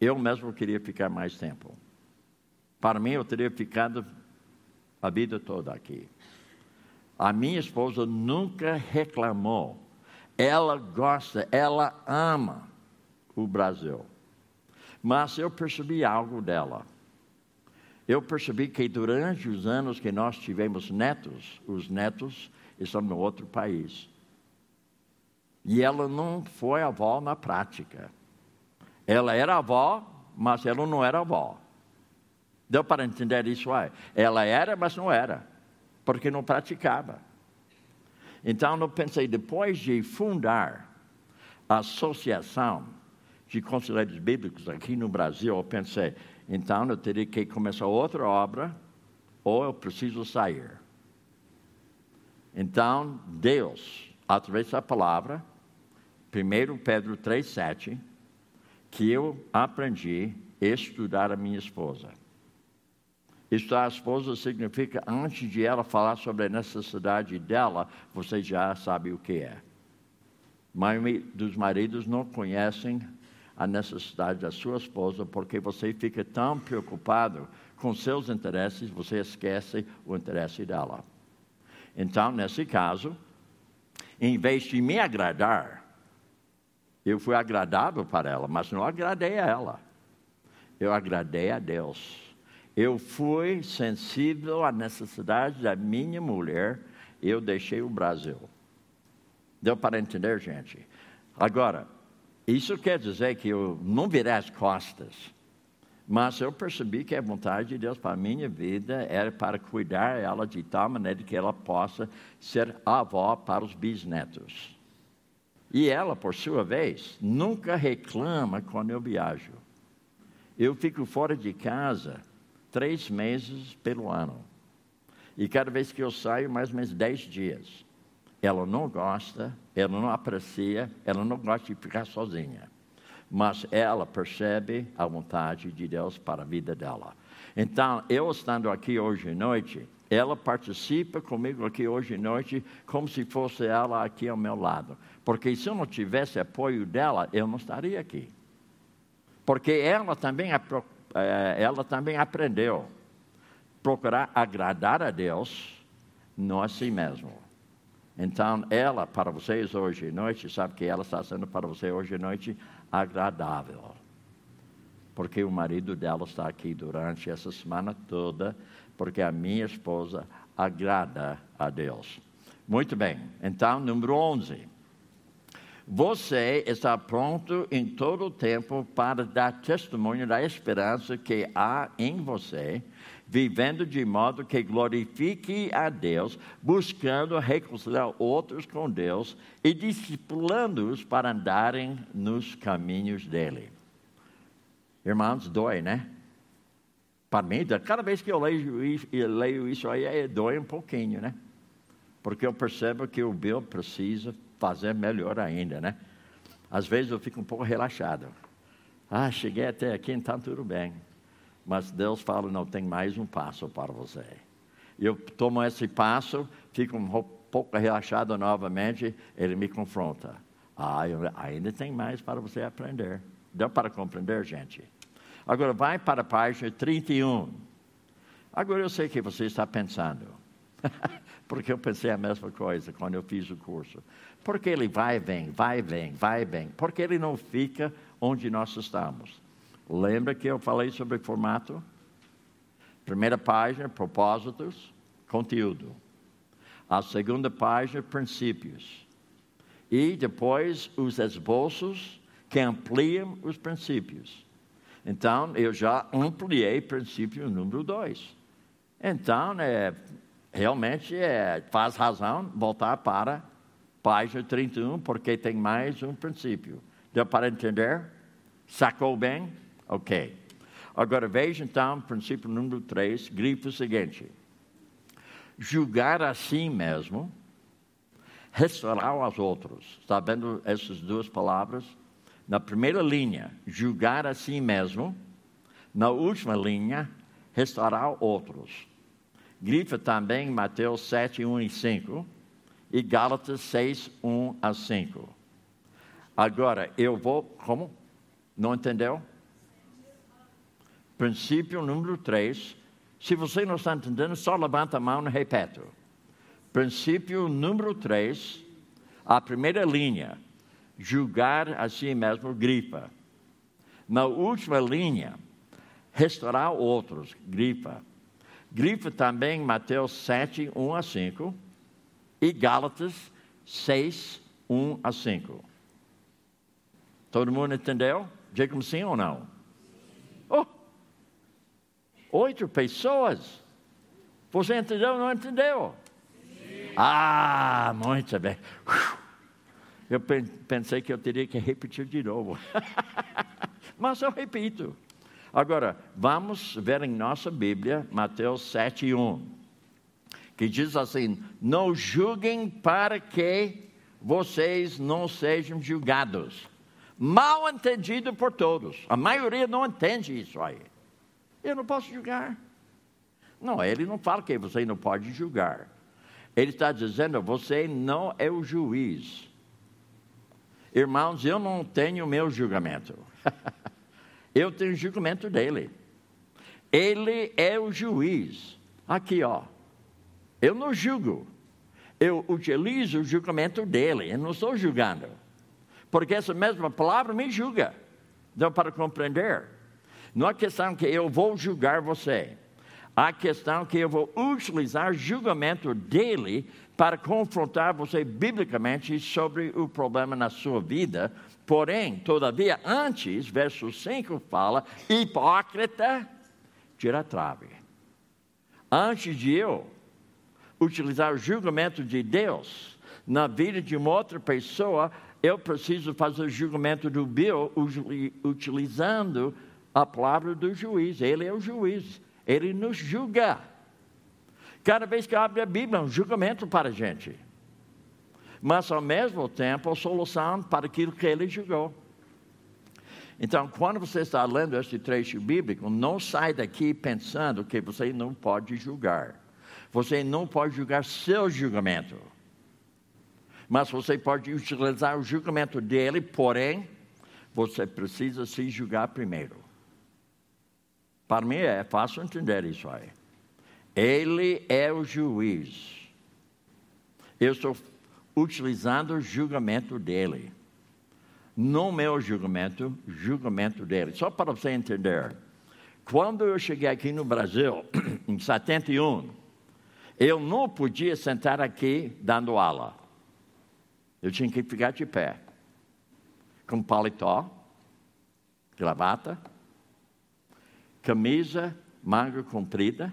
Eu mesmo queria ficar mais tempo. Para mim, eu teria ficado a vida toda aqui. A minha esposa nunca reclamou. Ela gosta, ela ama o Brasil. Mas eu percebi algo dela. Eu percebi que durante os anos que nós tivemos netos, os netos estão no outro país. E ela não foi avó na prática. Ela era avó, mas ela não era avó. Deu para entender isso aí? Ela era, mas não era, porque não praticava. Então eu pensei, depois de fundar a Associação de Conselheiros Bíblicos aqui no Brasil, eu pensei, então eu teria que começar outra obra, ou eu preciso sair. Então, Deus, através da palavra, 1 Pedro 3,7, que eu aprendi a estudar a minha esposa. Estudar a esposa significa, antes de ela falar sobre a necessidade dela, você já sabe o que é. Maioria dos maridos não conhecem a necessidade da sua esposa porque você fica tão preocupado com seus interesses, você esquece o interesse dela. Então, nesse caso, em vez de me agradar, eu fui agradável para ela, mas não agradei a ela. Eu agradei a Deus. Eu fui sensível à necessidade da minha mulher, eu deixei o Brasil. Deu para entender, gente? Agora, isso quer dizer que eu não virei as costas, mas eu percebi que a vontade de Deus para a minha vida era para cuidar ela de tal maneira que ela possa ser avó para os bisnetos. E ela, por sua vez, nunca reclama quando eu viajo. Eu fico fora de casa três meses pelo ano. E cada vez que eu saio, mais ou menos dez dias. Ela não gosta, ela não aprecia, ela não gosta de ficar sozinha. Mas ela percebe a vontade de Deus para a vida dela. Então, eu estando aqui hoje à noite, ela participa comigo aqui hoje à noite como se fosse ela aqui ao meu lado. Porque se eu não tivesse apoio dela, eu não estaria aqui. Porque ela também, eh, ela também aprendeu procurar agradar a Deus, não a si mesmo. Então, ela, para vocês hoje à noite, sabe que ela está sendo para você hoje à noite agradável. Porque o marido dela está aqui durante essa semana toda porque a minha esposa agrada a Deus. Muito bem, então, número 11. Você está pronto em todo o tempo para dar testemunho da esperança que há em você, vivendo de modo que glorifique a Deus, buscando reconciliar outros com Deus e discipulando-os para andarem nos caminhos dele. Irmãos, dói, né? Para mim, cada vez que eu leio isso, eu leio isso aí, é, dói um pouquinho, né? Porque eu percebo que o Bill precisa fazer melhor ainda, né? Às vezes eu fico um pouco relaxado. Ah, cheguei até aqui, então tudo bem. Mas Deus fala, não, tem mais um passo para você. Eu tomo esse passo, fico um pouco relaxado novamente, ele me confronta. Ah, ainda tem mais para você aprender. Deu para compreender, gente? Agora vai para a página 31. Agora eu sei que você está pensando. Porque eu pensei a mesma coisa quando eu fiz o curso. Porque ele vai e vem, vai e vem, vai e vem. Porque ele não fica onde nós estamos. Lembra que eu falei sobre formato? Primeira página, propósitos, conteúdo. A segunda página, princípios. E depois os esboços que ampliam os princípios. Então, eu já ampliei princípio número dois. Então, é, realmente é, faz razão voltar para página 31, porque tem mais um princípio. Deu para entender? Sacou bem? Ok. Agora veja então, princípio número 3, grifo seguinte: julgar a si mesmo, restaurar aos outros. Está vendo essas duas palavras? Na primeira linha, julgar a si mesmo. Na última linha, restaurar outros. Grifa também Mateus 7, 1 e 5 e Gálatas 6, 1 a 5. Agora, eu vou. Como? Não entendeu? Princípio número 3. Se você não está entendendo, só levanta a mão e repete. Princípio número 3. A primeira linha julgar a si mesmo, grifa. Na última linha, restaurar outros, grifa. Grifa também Mateus 7, 1 a 5 e Gálatas 6, 1 a 5. Todo mundo entendeu? Diga sim ou não? Oito pessoas. Você entendeu ou não entendeu? Sim. Ah, muito bem. Eu pensei que eu teria que repetir de novo. Mas eu repito. Agora, vamos ver em nossa Bíblia, Mateus 7, 1, que diz assim: Não julguem para que vocês não sejam julgados. Mal entendido por todos. A maioria não entende isso aí. Eu não posso julgar. Não, ele não fala que você não pode julgar. Ele está dizendo: você não é o juiz. Irmãos, eu não tenho meu julgamento. eu tenho o julgamento dele. Ele é o juiz. Aqui, ó. Eu não julgo. Eu utilizo o julgamento dele. Eu não estou julgando. Porque essa mesma palavra me julga. Deu para compreender? Não é questão que eu vou julgar você. A questão que eu vou utilizar julgamento dele para confrontar você biblicamente sobre o problema na sua vida. Porém, todavia, antes, verso 5 fala: hipócrita, tira a trave. Antes de eu utilizar o julgamento de Deus na vida de uma outra pessoa, eu preciso fazer o julgamento do Bill utilizando a palavra do juiz. Ele é o juiz, ele nos julga. Cada vez que abre a Bíblia, é um julgamento para a gente. Mas, ao mesmo tempo, a solução para aquilo que ele julgou. Então, quando você está lendo este trecho bíblico, não sai daqui pensando que você não pode julgar. Você não pode julgar seu julgamento. Mas você pode utilizar o julgamento dele, porém, você precisa se julgar primeiro. Para mim é fácil entender isso aí. Ele é o juiz. Eu estou utilizando o julgamento dele. No meu julgamento, julgamento dele. Só para você entender. Quando eu cheguei aqui no Brasil, em 71, eu não podia sentar aqui dando aula. Eu tinha que ficar de pé. Com paletó, gravata, camisa, manga comprida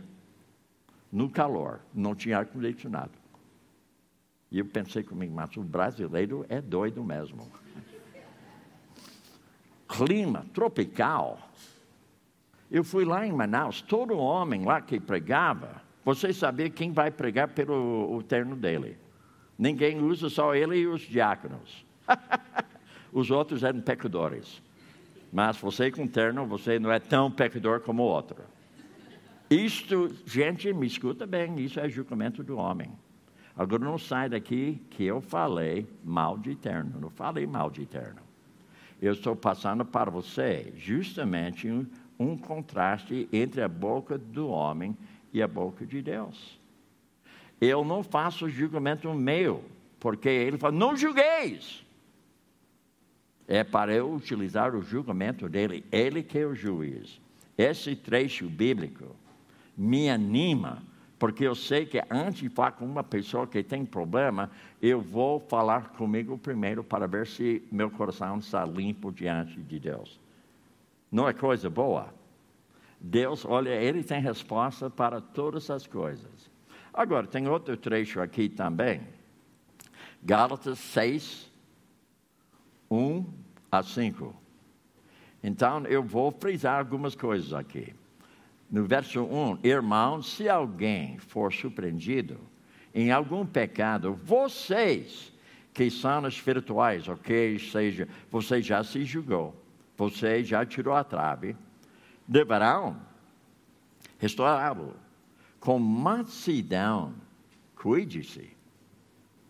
no calor, não tinha ar-condicionado. E eu pensei comigo, mas o brasileiro é doido mesmo. Clima tropical. Eu fui lá em Manaus, todo homem lá que pregava, você sabia quem vai pregar pelo o terno dele. Ninguém usa, só ele e os diáconos. os outros eram pecadores. Mas você com terno, você não é tão pecador como o outro. Isto, gente, me escuta bem, isso é julgamento do homem. Agora não sai daqui que eu falei mal de eterno, não falei mal de eterno. Eu estou passando para você justamente um, um contraste entre a boca do homem e a boca de Deus. Eu não faço julgamento meu, porque ele fala, não julgueis. É para eu utilizar o julgamento dele, ele que é o juiz. Esse trecho bíblico me anima, porque eu sei que antes de falar com uma pessoa que tem problema, eu vou falar comigo primeiro para ver se meu coração está limpo diante de Deus. Não é coisa boa? Deus, olha, Ele tem resposta para todas as coisas. Agora, tem outro trecho aqui também. Gálatas 6, 1 a 5. Então, eu vou frisar algumas coisas aqui. No verso 1, irmãos, se alguém for surpreendido em algum pecado, vocês que são espirituais, ok, seja, você já se julgou, você já tirou a trave, deverão restaurá-lo com mansidão, cuide-se,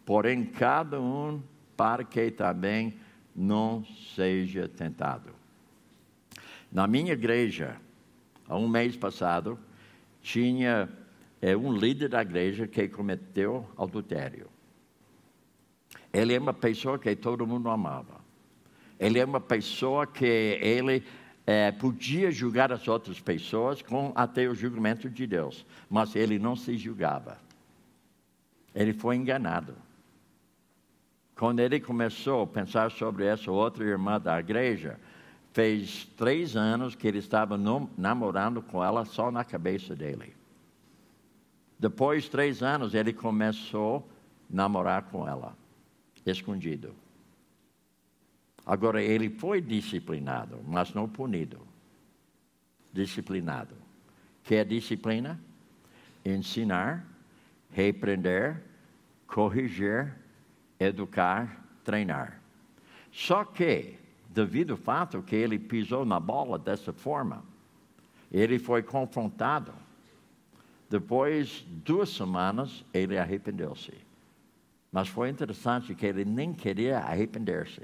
porém cada um para que também não seja tentado. Na minha igreja, há um mês passado, tinha é, um líder da igreja que cometeu adultério. Ele é uma pessoa que todo mundo amava. Ele é uma pessoa que ele é, podia julgar as outras pessoas com até o julgamento de Deus, mas ele não se julgava. Ele foi enganado. Quando ele começou a pensar sobre essa outra irmã da igreja, fez três anos que ele estava namorando com ela só na cabeça dele. Depois de três anos, ele começou a namorar com ela, escondido. Agora, ele foi disciplinado, mas não punido. Disciplinado. Que é disciplina? Ensinar, repreender, corrigir, educar, treinar. Só que, devido ao fato que ele pisou na bola dessa forma, ele foi confrontado. Depois de duas semanas, ele arrependeu-se. Mas foi interessante que ele nem queria arrepender-se.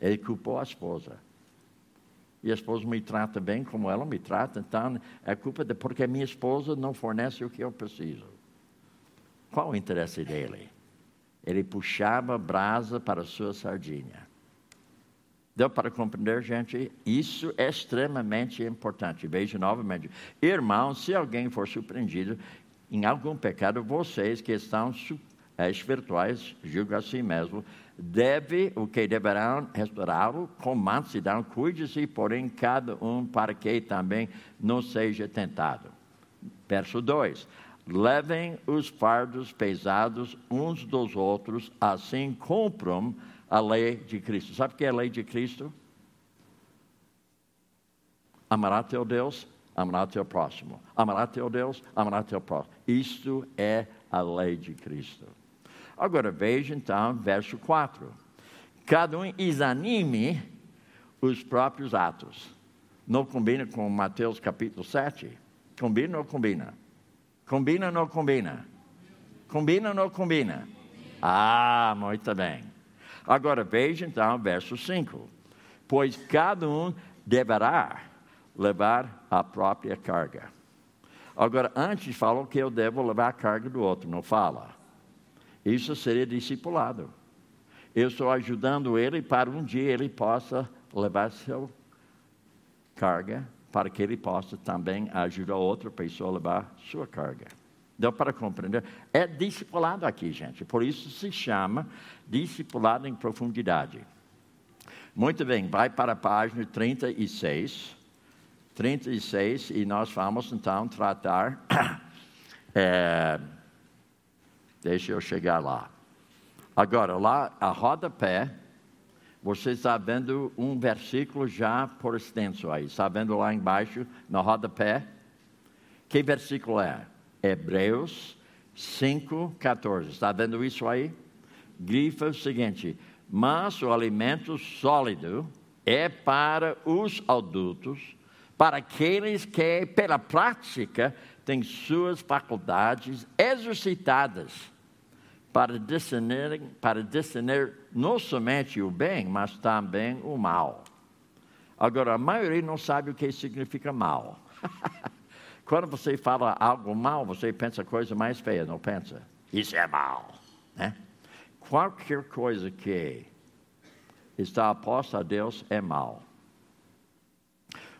Ele culpou a esposa. E a esposa me trata bem como ela me trata, então é culpa de porque minha esposa não fornece o que eu preciso. Qual o interesse dele? Ele puxava brasa para a sua sardinha. Deu para compreender, gente? Isso é extremamente importante. Veja novamente. Irmãos, se alguém for surpreendido em algum pecado, vocês que estão é, espirituais, julgam a si mesmo, deve, o que deverão restaurá-lo com mansidão, cuide-se, porém, cada um para que também não seja tentado. Verso 2: Levem os fardos pesados uns dos outros, assim cumpram a lei de Cristo. Sabe o que é a lei de Cristo? Amará teu Deus, amará teu próximo. Amará teu Deus, amará teu próximo. Isto é a lei de Cristo. Agora veja então verso 4. Cada um examine os próprios atos. Não combina com Mateus capítulo 7? Combina ou combina? Combina ou não combina? Combina ou não combina? Ah, muito bem. Agora veja então verso 5. Pois cada um deverá levar a própria carga. Agora, antes falou que eu devo levar a carga do outro, não fala. Isso seria discipulado. Eu estou ajudando ele para um dia ele possa levar sua carga, para que ele possa também ajudar outra pessoa a levar sua carga. Deu para compreender? É discipulado aqui, gente. Por isso se chama discipulado em profundidade. Muito bem, vai para a página 36. 36, e nós vamos então tratar. É, Deixa eu chegar lá. Agora, lá, a rodapé, você está vendo um versículo já por extenso aí. Está vendo lá embaixo, na rodapé? Que versículo é? Hebreus 5, 14. Está vendo isso aí? Grifa o seguinte: Mas o alimento sólido é para os adultos, para aqueles que, pela prática, têm suas faculdades exercitadas para discernir, para discernir não somente o bem, mas também o mal. Agora, a maioria não sabe o que significa mal. Quando você fala algo mal, você pensa coisa mais feia, não pensa? Isso é mal. Né? Qualquer coisa que está oposta a Deus é mal.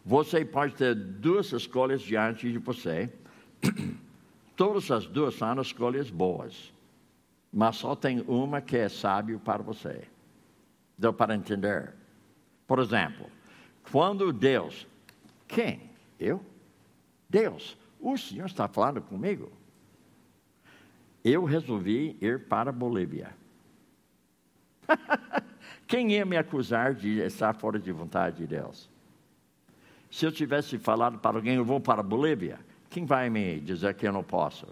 Você pode ter duas escolhas diante de você Todas as duas são escolhas boas, mas só tem uma que é sábio para você. Deu para entender? Por exemplo, quando Deus, quem? Eu? Deus, o Senhor está falando comigo? Eu resolvi ir para a Bolívia. Quem ia me acusar de estar fora de vontade de Deus? Se eu tivesse falado para alguém, eu vou para a Bolívia, quem vai me dizer que eu não posso?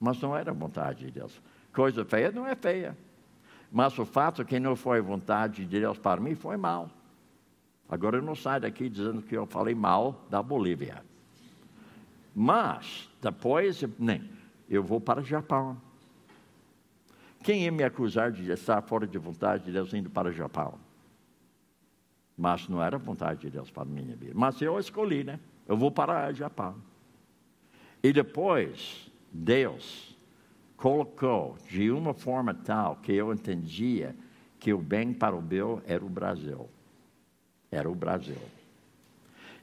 Mas não era vontade de Deus. Coisa feia não é feia. Mas o fato que não foi vontade de Deus para mim foi mal. Agora eu não saio daqui dizendo que eu falei mal da Bolívia. Mas, depois, nem, eu vou para o Japão. Quem ia me acusar de estar fora de vontade de Deus indo para o Japão? Mas não era vontade de Deus para minha vida. Mas eu escolhi, né? Eu vou para o Japão. E depois, Deus colocou de uma forma tal que eu entendia que o bem para o meu era o Brasil. Era o Brasil.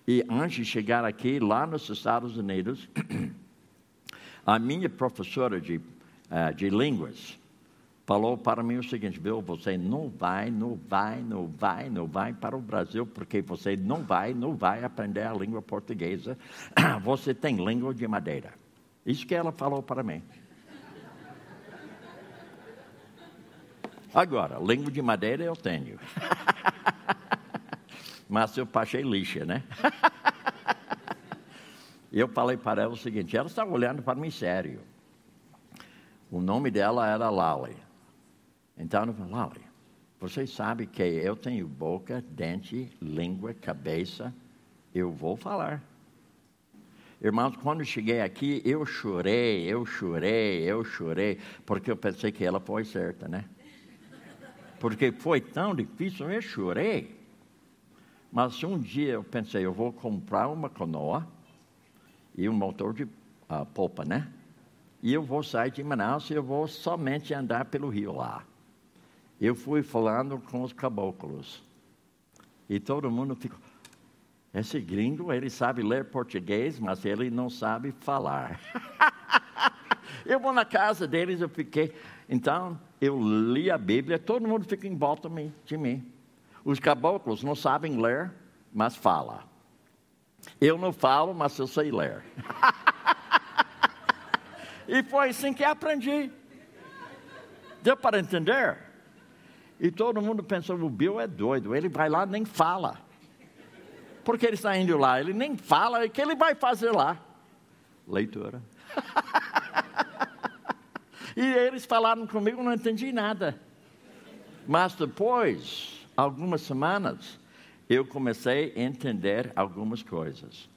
E antes de chegar aqui, lá nos Estados Unidos, a minha professora de, uh, de línguas falou para mim o seguinte: Bill, você não vai, não vai, não vai, não vai para o Brasil, porque você não vai, não vai aprender a língua portuguesa. Você tem língua de madeira. Isso que ela falou para mim. Agora, língua de madeira eu tenho. Mas eu passei lixa, né? eu falei para ela o seguinte: ela estava olhando para mim sério. O nome dela era Lali. Então eu falei: Lali, você sabe que eu tenho boca, dente, língua, cabeça, eu vou falar. Irmãos, quando cheguei aqui, eu chorei, eu chorei, eu chorei, porque eu pensei que ela foi certa, né? Porque foi tão difícil, eu chorei. Mas um dia eu pensei, eu vou comprar uma canoa e um motor de uh, polpa, né? E eu vou sair de Manaus e eu vou somente andar pelo rio lá. Eu fui falando com os caboclos. E todo mundo ficou. Esse gringo, ele sabe ler português, mas ele não sabe falar. eu vou na casa deles, eu fiquei. Então, eu li a Bíblia, todo mundo fica em volta de mim. Os caboclos não sabem ler, mas fala. Eu não falo, mas eu sei ler. e foi assim que aprendi. Deu para entender? E todo mundo pensou, o Bill é doido, ele vai lá nem fala. Porque ele está indo lá, ele nem fala, o que ele vai fazer lá? Leitura. E eles falaram comigo, não entendi nada. Mas depois, algumas semanas, eu comecei a entender algumas coisas.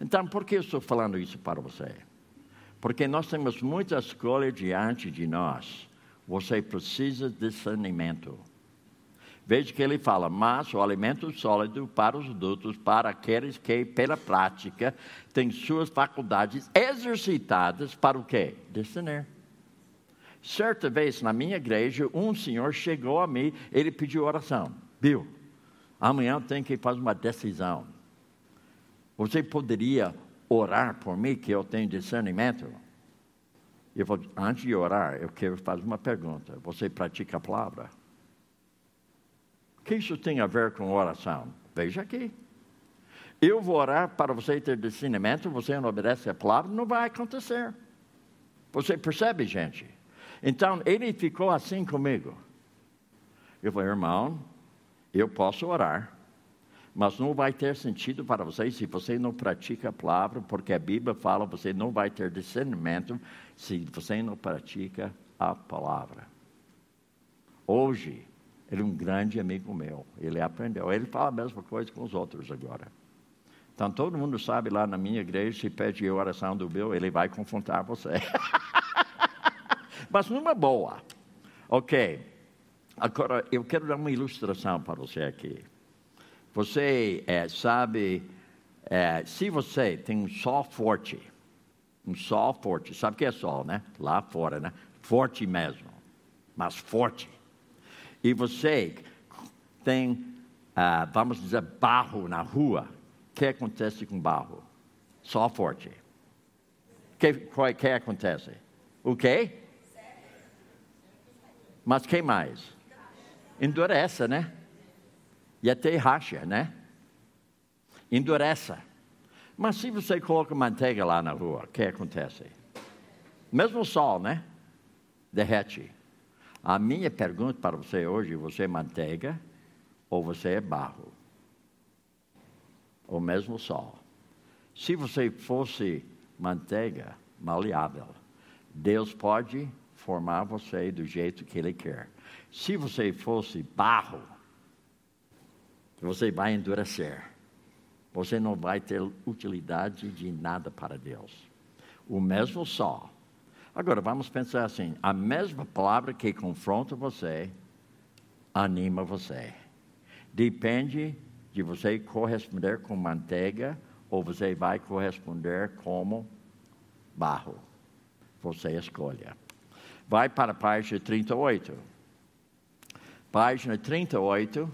Então, por que eu estou falando isso para você? Porque nós temos muita escolha diante de nós. Você precisa de discernimento. Veja que ele fala, mas o alimento sólido para os adultos, para aqueles que, pela prática, têm suas faculdades exercitadas para o quê? Discernir. Certa vez na minha igreja, um senhor chegou a mim, ele pediu oração. Bill, amanhã tenho que fazer uma decisão. Você poderia orar por mim, que eu tenho discernimento? Eu vou, antes de orar, eu quero fazer uma pergunta. Você pratica a palavra? O que isso tem a ver com oração? Veja aqui. Eu vou orar para você ter discernimento, você não obedece a palavra, não vai acontecer. Você percebe, gente? Então, ele ficou assim comigo. Eu falei, irmão, eu posso orar, mas não vai ter sentido para você se você não pratica a palavra, porque a Bíblia fala você não vai ter discernimento se você não pratica a palavra. Hoje, ele é um grande amigo meu, ele aprendeu. Ele fala a mesma coisa com os outros agora. Então, todo mundo sabe lá na minha igreja, se pede oração do Bill, ele vai confrontar você. mas numa boa. Ok. Agora, eu quero dar uma ilustração para você aqui. Você é, sabe, é, se você tem um sol forte, um sol forte, sabe o que é sol, né? Lá fora, né? Forte mesmo, mas forte. E você tem, ah, vamos dizer, barro na rua. O que acontece com barro? Sol forte. O que, que acontece? O quê? Mas quem mais? Endurece, né? E até racha, né? Endurece. Mas se você coloca manteiga lá na rua, o que acontece? Mesmo o sol, né? Derrete. A minha pergunta para você hoje: você é manteiga ou você é barro? Ou mesmo sol? Se você fosse manteiga maleável, Deus pode formar você do jeito que Ele quer. Se você fosse barro, você vai endurecer. Você não vai ter utilidade de nada para Deus. O mesmo sol. Agora, vamos pensar assim: a mesma palavra que confronta você, anima você. Depende de você corresponder com manteiga ou você vai corresponder como barro. Você escolha. Vai para a página 38. Página 38,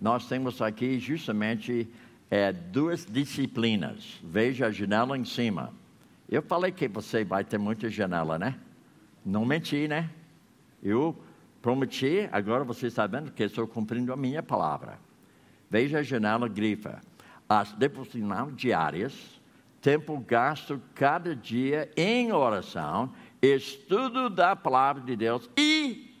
nós temos aqui justamente é, duas disciplinas. Veja a janela em cima. Eu falei que você vai ter muita janela, né? Não menti, né? Eu prometi, agora você está vendo que estou cumprindo a minha palavra. Veja a janela grifa. As devocionais diárias, tempo gasto cada dia em oração, estudo da palavra de Deus e,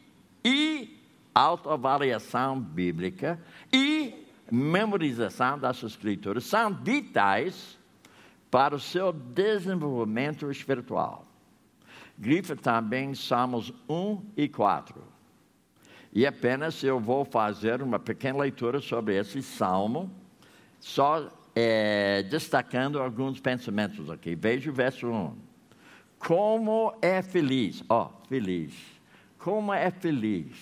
e autoavaliação bíblica e memorização das escrituras são vitais para o seu desenvolvimento espiritual. Grifa também Salmos 1 e 4. E apenas eu vou fazer uma pequena leitura sobre esse salmo, só é, destacando alguns pensamentos aqui. Veja o verso 1. Como é feliz, ó, oh, feliz. Como é feliz.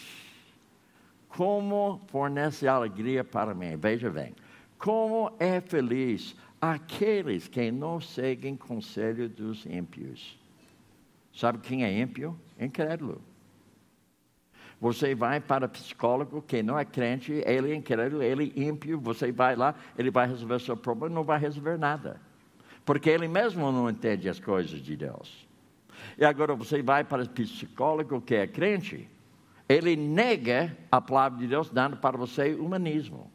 Como fornece alegria para mim. Veja bem. Como é feliz aqueles que não seguem conselho dos ímpios. Sabe quem é ímpio? Incrédulo. Você vai para psicólogo que não é crente, ele é incrédulo, ele é ímpio, você vai lá, ele vai resolver seu problema, não vai resolver nada. Porque ele mesmo não entende as coisas de Deus. E agora você vai para o psicólogo que é crente, ele nega a palavra de Deus, dando para você humanismo.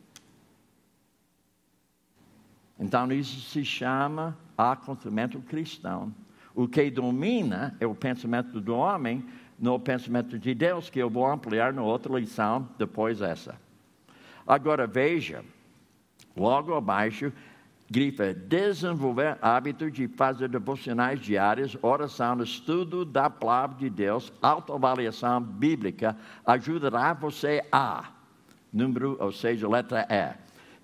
Então, isso se chama aconselhamento cristão. O que domina é o pensamento do homem no pensamento de Deus, que eu vou ampliar na outra lição depois dessa. Agora veja, logo abaixo, grifa desenvolver hábito de fazer devocionais diárias, oração, estudo da palavra de Deus, autoavaliação bíblica, ajudará você a, número, ou seja, letra E,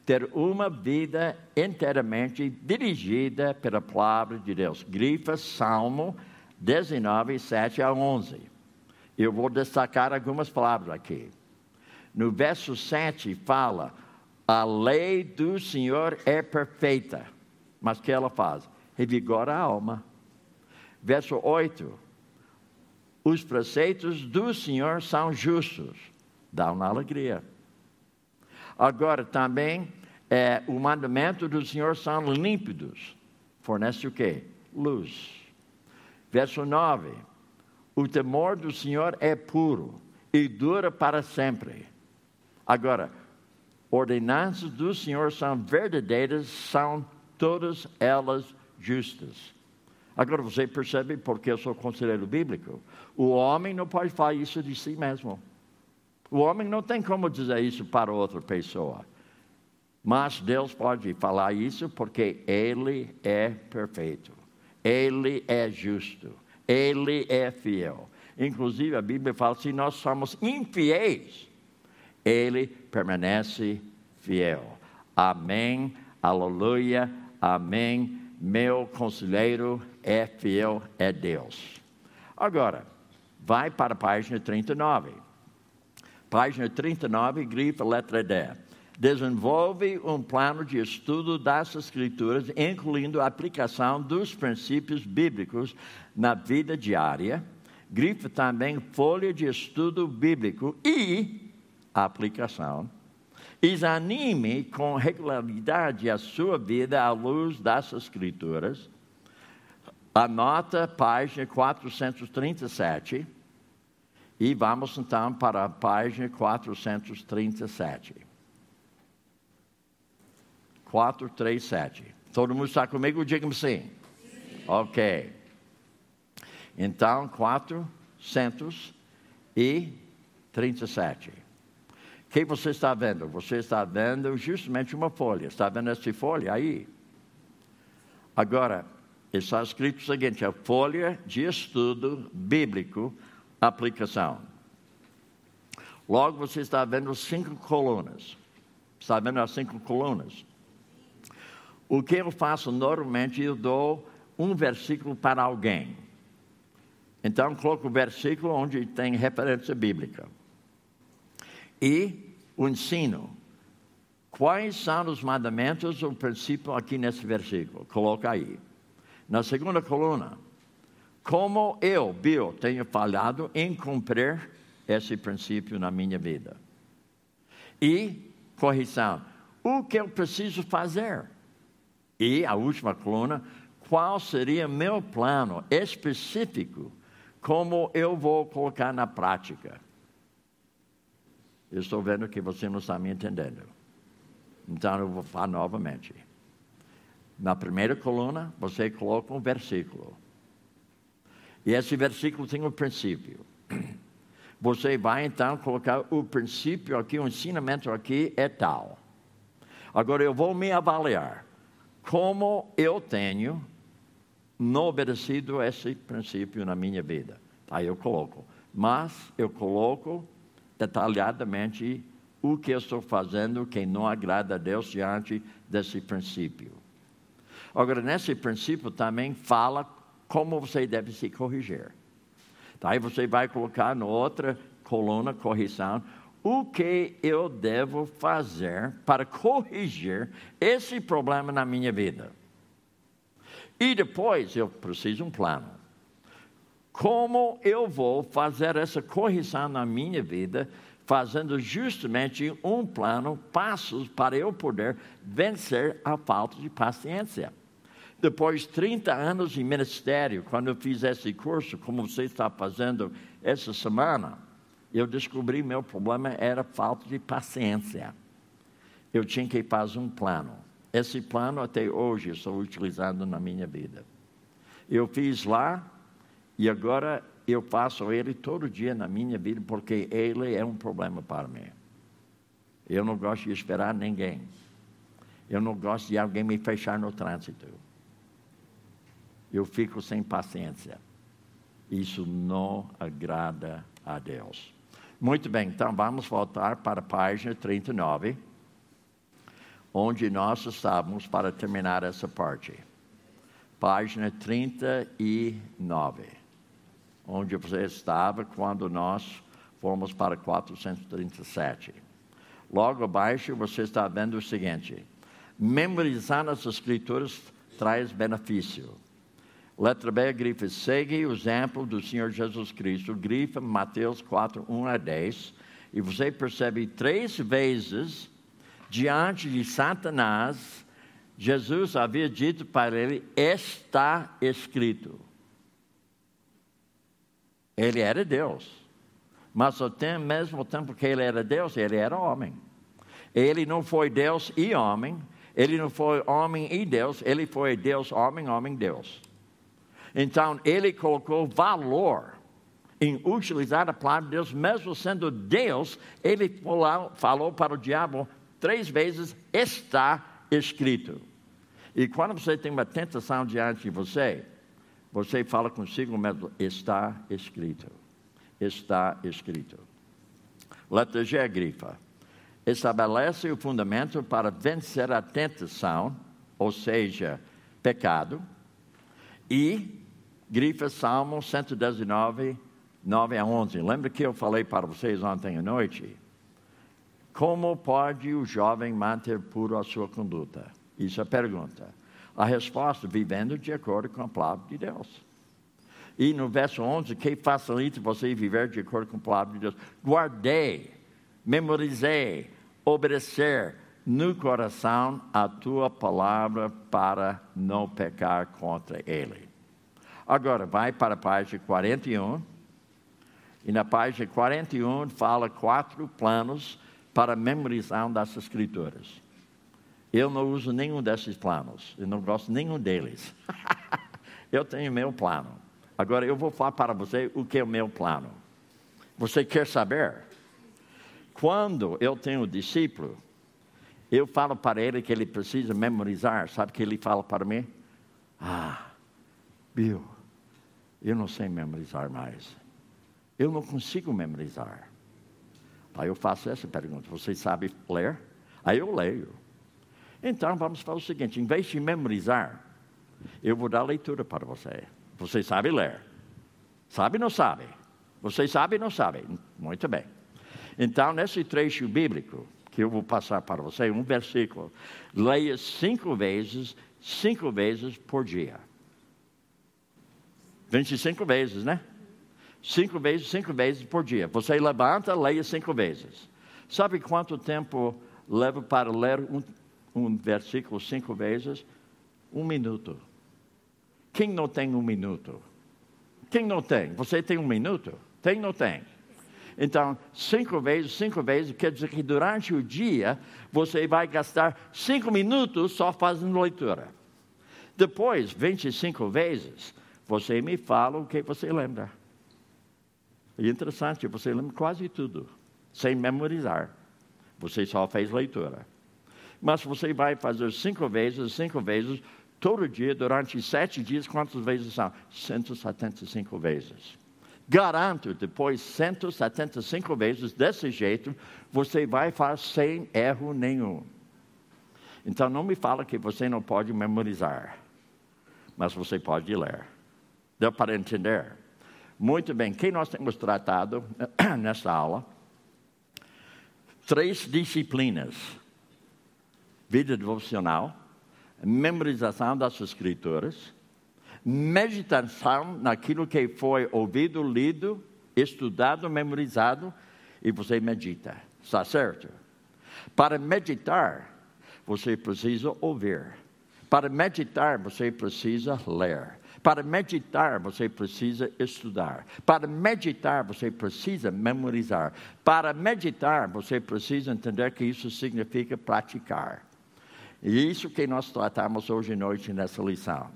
ter uma vida inteiramente dirigida pela palavra de Deus. Grifa Salmo 19, 7 a 11. Eu vou destacar algumas palavras aqui. No verso 7 fala: a lei do Senhor é perfeita. Mas que ela faz? Revigora a alma. Verso 8: os preceitos do Senhor são justos, dá uma alegria. Agora também, é, o mandamento do Senhor são límpidos, fornece o quê? Luz. Verso 9: o temor do Senhor é puro e dura para sempre. Agora, ordenanças do Senhor são verdadeiras, são todas elas justas. Agora você percebe porque eu sou conselheiro bíblico? O homem não pode falar isso de si mesmo. O homem não tem como dizer isso para outra pessoa. Mas Deus pode falar isso porque Ele é perfeito. Ele é justo. Ele é fiel. Inclusive, a Bíblia fala: se nós somos infiéis, Ele permanece fiel. Amém, aleluia, amém. Meu conselheiro é fiel, é Deus. Agora, vai para a página 39. Página 39, grifa letra D. Desenvolve um plano de estudo das Escrituras, incluindo a aplicação dos princípios bíblicos na vida diária, grife também folha de estudo bíblico e aplicação. Examine com regularidade a sua vida à luz das Escrituras. Anota página 437 e vamos então para a página 437. 437. Todo mundo está comigo? Diga-me sim. sim. Ok. Então, 437. Que você está vendo? Você está vendo justamente uma folha. Está vendo essa folha aí? Agora, está escrito o seguinte: a folha de estudo bíblico, aplicação. Logo você está vendo cinco colunas. Está vendo as cinco colunas? O que eu faço normalmente, eu dou um versículo para alguém. Então, coloco o versículo onde tem referência bíblica. E o ensino. Quais são os mandamentos, o princípio aqui nesse versículo? Coloca aí. Na segunda coluna, como eu, Bill, tenho falhado em cumprir esse princípio na minha vida. E correção. o que eu preciso fazer. E a última coluna, qual seria meu plano específico, como eu vou colocar na prática. Eu estou vendo que você não está me entendendo. Então eu vou falar novamente. Na primeira coluna, você coloca um versículo. E esse versículo tem um princípio. Você vai então colocar o princípio aqui, o ensinamento aqui é tal. Agora eu vou me avaliar como eu tenho não obedecido esse princípio na minha vida. Aí eu coloco. Mas eu coloco detalhadamente o que eu estou fazendo que não agrada a Deus diante desse princípio. Agora, nesse princípio também fala como você deve se corrigir. Aí você vai colocar na outra coluna, correção, o que eu devo fazer para corrigir esse problema na minha vida. E depois eu preciso de um plano. Como eu vou fazer essa correção na minha vida, fazendo justamente um plano, passos para eu poder vencer a falta de paciência. Depois de 30 anos de ministério, quando eu fiz esse curso, como você está fazendo essa semana, eu descobri meu problema era falta de paciência. Eu tinha que fazer um plano. Esse plano até hoje estou utilizando na minha vida. Eu fiz lá e agora eu faço ele todo dia na minha vida porque ele é um problema para mim. Eu não gosto de esperar ninguém. Eu não gosto de alguém me fechar no trânsito eu fico sem paciência. Isso não agrada a Deus. Muito bem, então vamos voltar para a página 39, onde nós estávamos para terminar essa parte. Página 39, onde você estava quando nós fomos para 437. Logo abaixo você está vendo o seguinte: memorizar as escrituras traz benefício. Letra B, grifa, segue o exemplo do Senhor Jesus Cristo. Grifa Mateus 4, 1 a 10. E você percebe três vezes, diante de Satanás, Jesus havia dito para ele: Está escrito. Ele era Deus. Mas ao mesmo tempo que ele era Deus, ele era homem. Ele não foi Deus e homem. Ele não foi homem e Deus. Ele foi Deus, homem, homem, Deus. Então, ele colocou valor em utilizar a palavra de Deus, mesmo sendo Deus, ele falou, falou para o diabo três vezes: está escrito. E quando você tem uma tentação diante de você, você fala consigo mesmo: está escrito. Está escrito. Letra G, grifa. Estabelece o fundamento para vencer a tentação, ou seja, pecado, e grifa Salmo 119, 9 a 11. Lembra que eu falei para vocês ontem à noite? Como pode o jovem manter puro a sua conduta? Isso é a pergunta. A resposta, vivendo de acordo com a palavra de Deus. E no verso 11, que facilita você viver de acordo com a palavra de Deus? Guardei, memorizei, obedecer no coração a tua palavra para não pecar contra ele. Agora, vai para a página 41. E na página 41 fala quatro planos para memorização das escrituras. Eu não uso nenhum desses planos. Eu não gosto nenhum deles. eu tenho meu plano. Agora eu vou falar para você o que é o meu plano. Você quer saber? Quando eu tenho um discípulo, eu falo para ele que ele precisa memorizar. Sabe o que ele fala para mim? Ah, Bill, eu não sei memorizar mais. Eu não consigo memorizar. Aí eu faço essa pergunta: você sabe ler? Aí eu leio. Então vamos fazer o seguinte: em vez de memorizar, eu vou dar leitura para você. Você sabe ler? Sabe ou não sabe? Você sabe ou não sabe? Muito bem. Então, nesse trecho bíblico, que eu vou passar para você, um versículo, leia cinco vezes, cinco vezes por dia. 25 vezes, né? Cinco vezes, cinco vezes por dia. Você levanta, leia cinco vezes. Sabe quanto tempo leva para ler um, um versículo cinco vezes, um minuto. Quem não tem um minuto? Quem não tem? Você tem um minuto? Tem ou não tem? Então, cinco vezes, cinco vezes, quer dizer que durante o dia você vai gastar cinco minutos só fazendo leitura. Depois, 25 vezes, você me fala o que você lembra. É interessante, você lembra quase tudo, sem memorizar. Você só fez leitura. Mas você vai fazer cinco vezes, cinco vezes, todo dia, durante sete dias, quantas vezes são? 175 vezes. Garanto, depois 175 vezes, desse jeito, você vai fazer sem erro nenhum. Então não me fala que você não pode memorizar, mas você pode ler. Deu para entender? Muito bem, quem nós temos tratado nessa aula? Três disciplinas: vida devocional, memorização das escrituras, meditação naquilo que foi ouvido, lido, estudado, memorizado, e você medita. Está certo? Para meditar, você precisa ouvir. Para meditar, você precisa ler. Para meditar, você precisa estudar. Para meditar, você precisa memorizar. Para meditar, você precisa entender que isso significa praticar. E isso que nós tratamos hoje à noite nessa lição.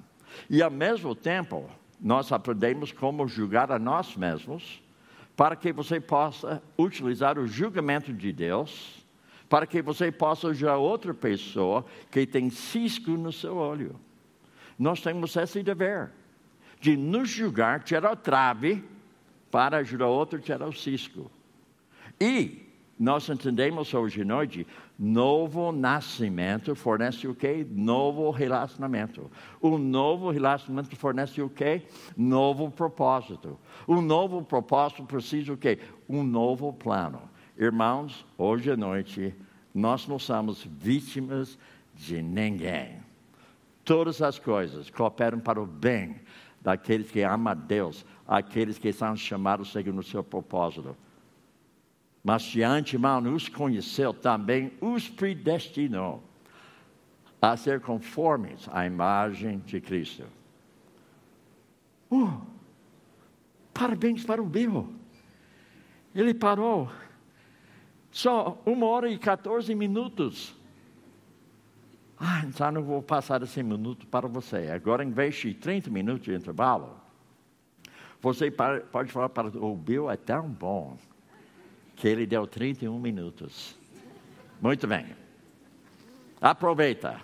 E ao mesmo tempo, nós aprendemos como julgar a nós mesmos, para que você possa utilizar o julgamento de Deus, para que você possa julgar outra pessoa que tem cisco no seu olho. Nós temos esse dever de nos julgar, tirar o trave, para ajudar outro a tirar o cisco. E nós entendemos hoje à noite, novo nascimento fornece o quê? Novo relacionamento. O novo relacionamento fornece o quê? Novo propósito. O novo propósito precisa o quê? Um novo plano. Irmãos, hoje à noite, nós não somos vítimas de ninguém. Todas as coisas cooperam para o bem daqueles que amam a Deus, aqueles que são chamados segundo o seu propósito. Mas de antemão os conheceu, também os predestinou a ser conformes à imagem de Cristo. Uh, parabéns para o Bill. Ele parou só uma hora e 14 minutos ah, então não vou passar esse minuto para você. Agora, em vez de 30 minutos de intervalo, você pode falar para o Bill é tão bom que ele deu 31 minutos. Muito bem. Aproveita.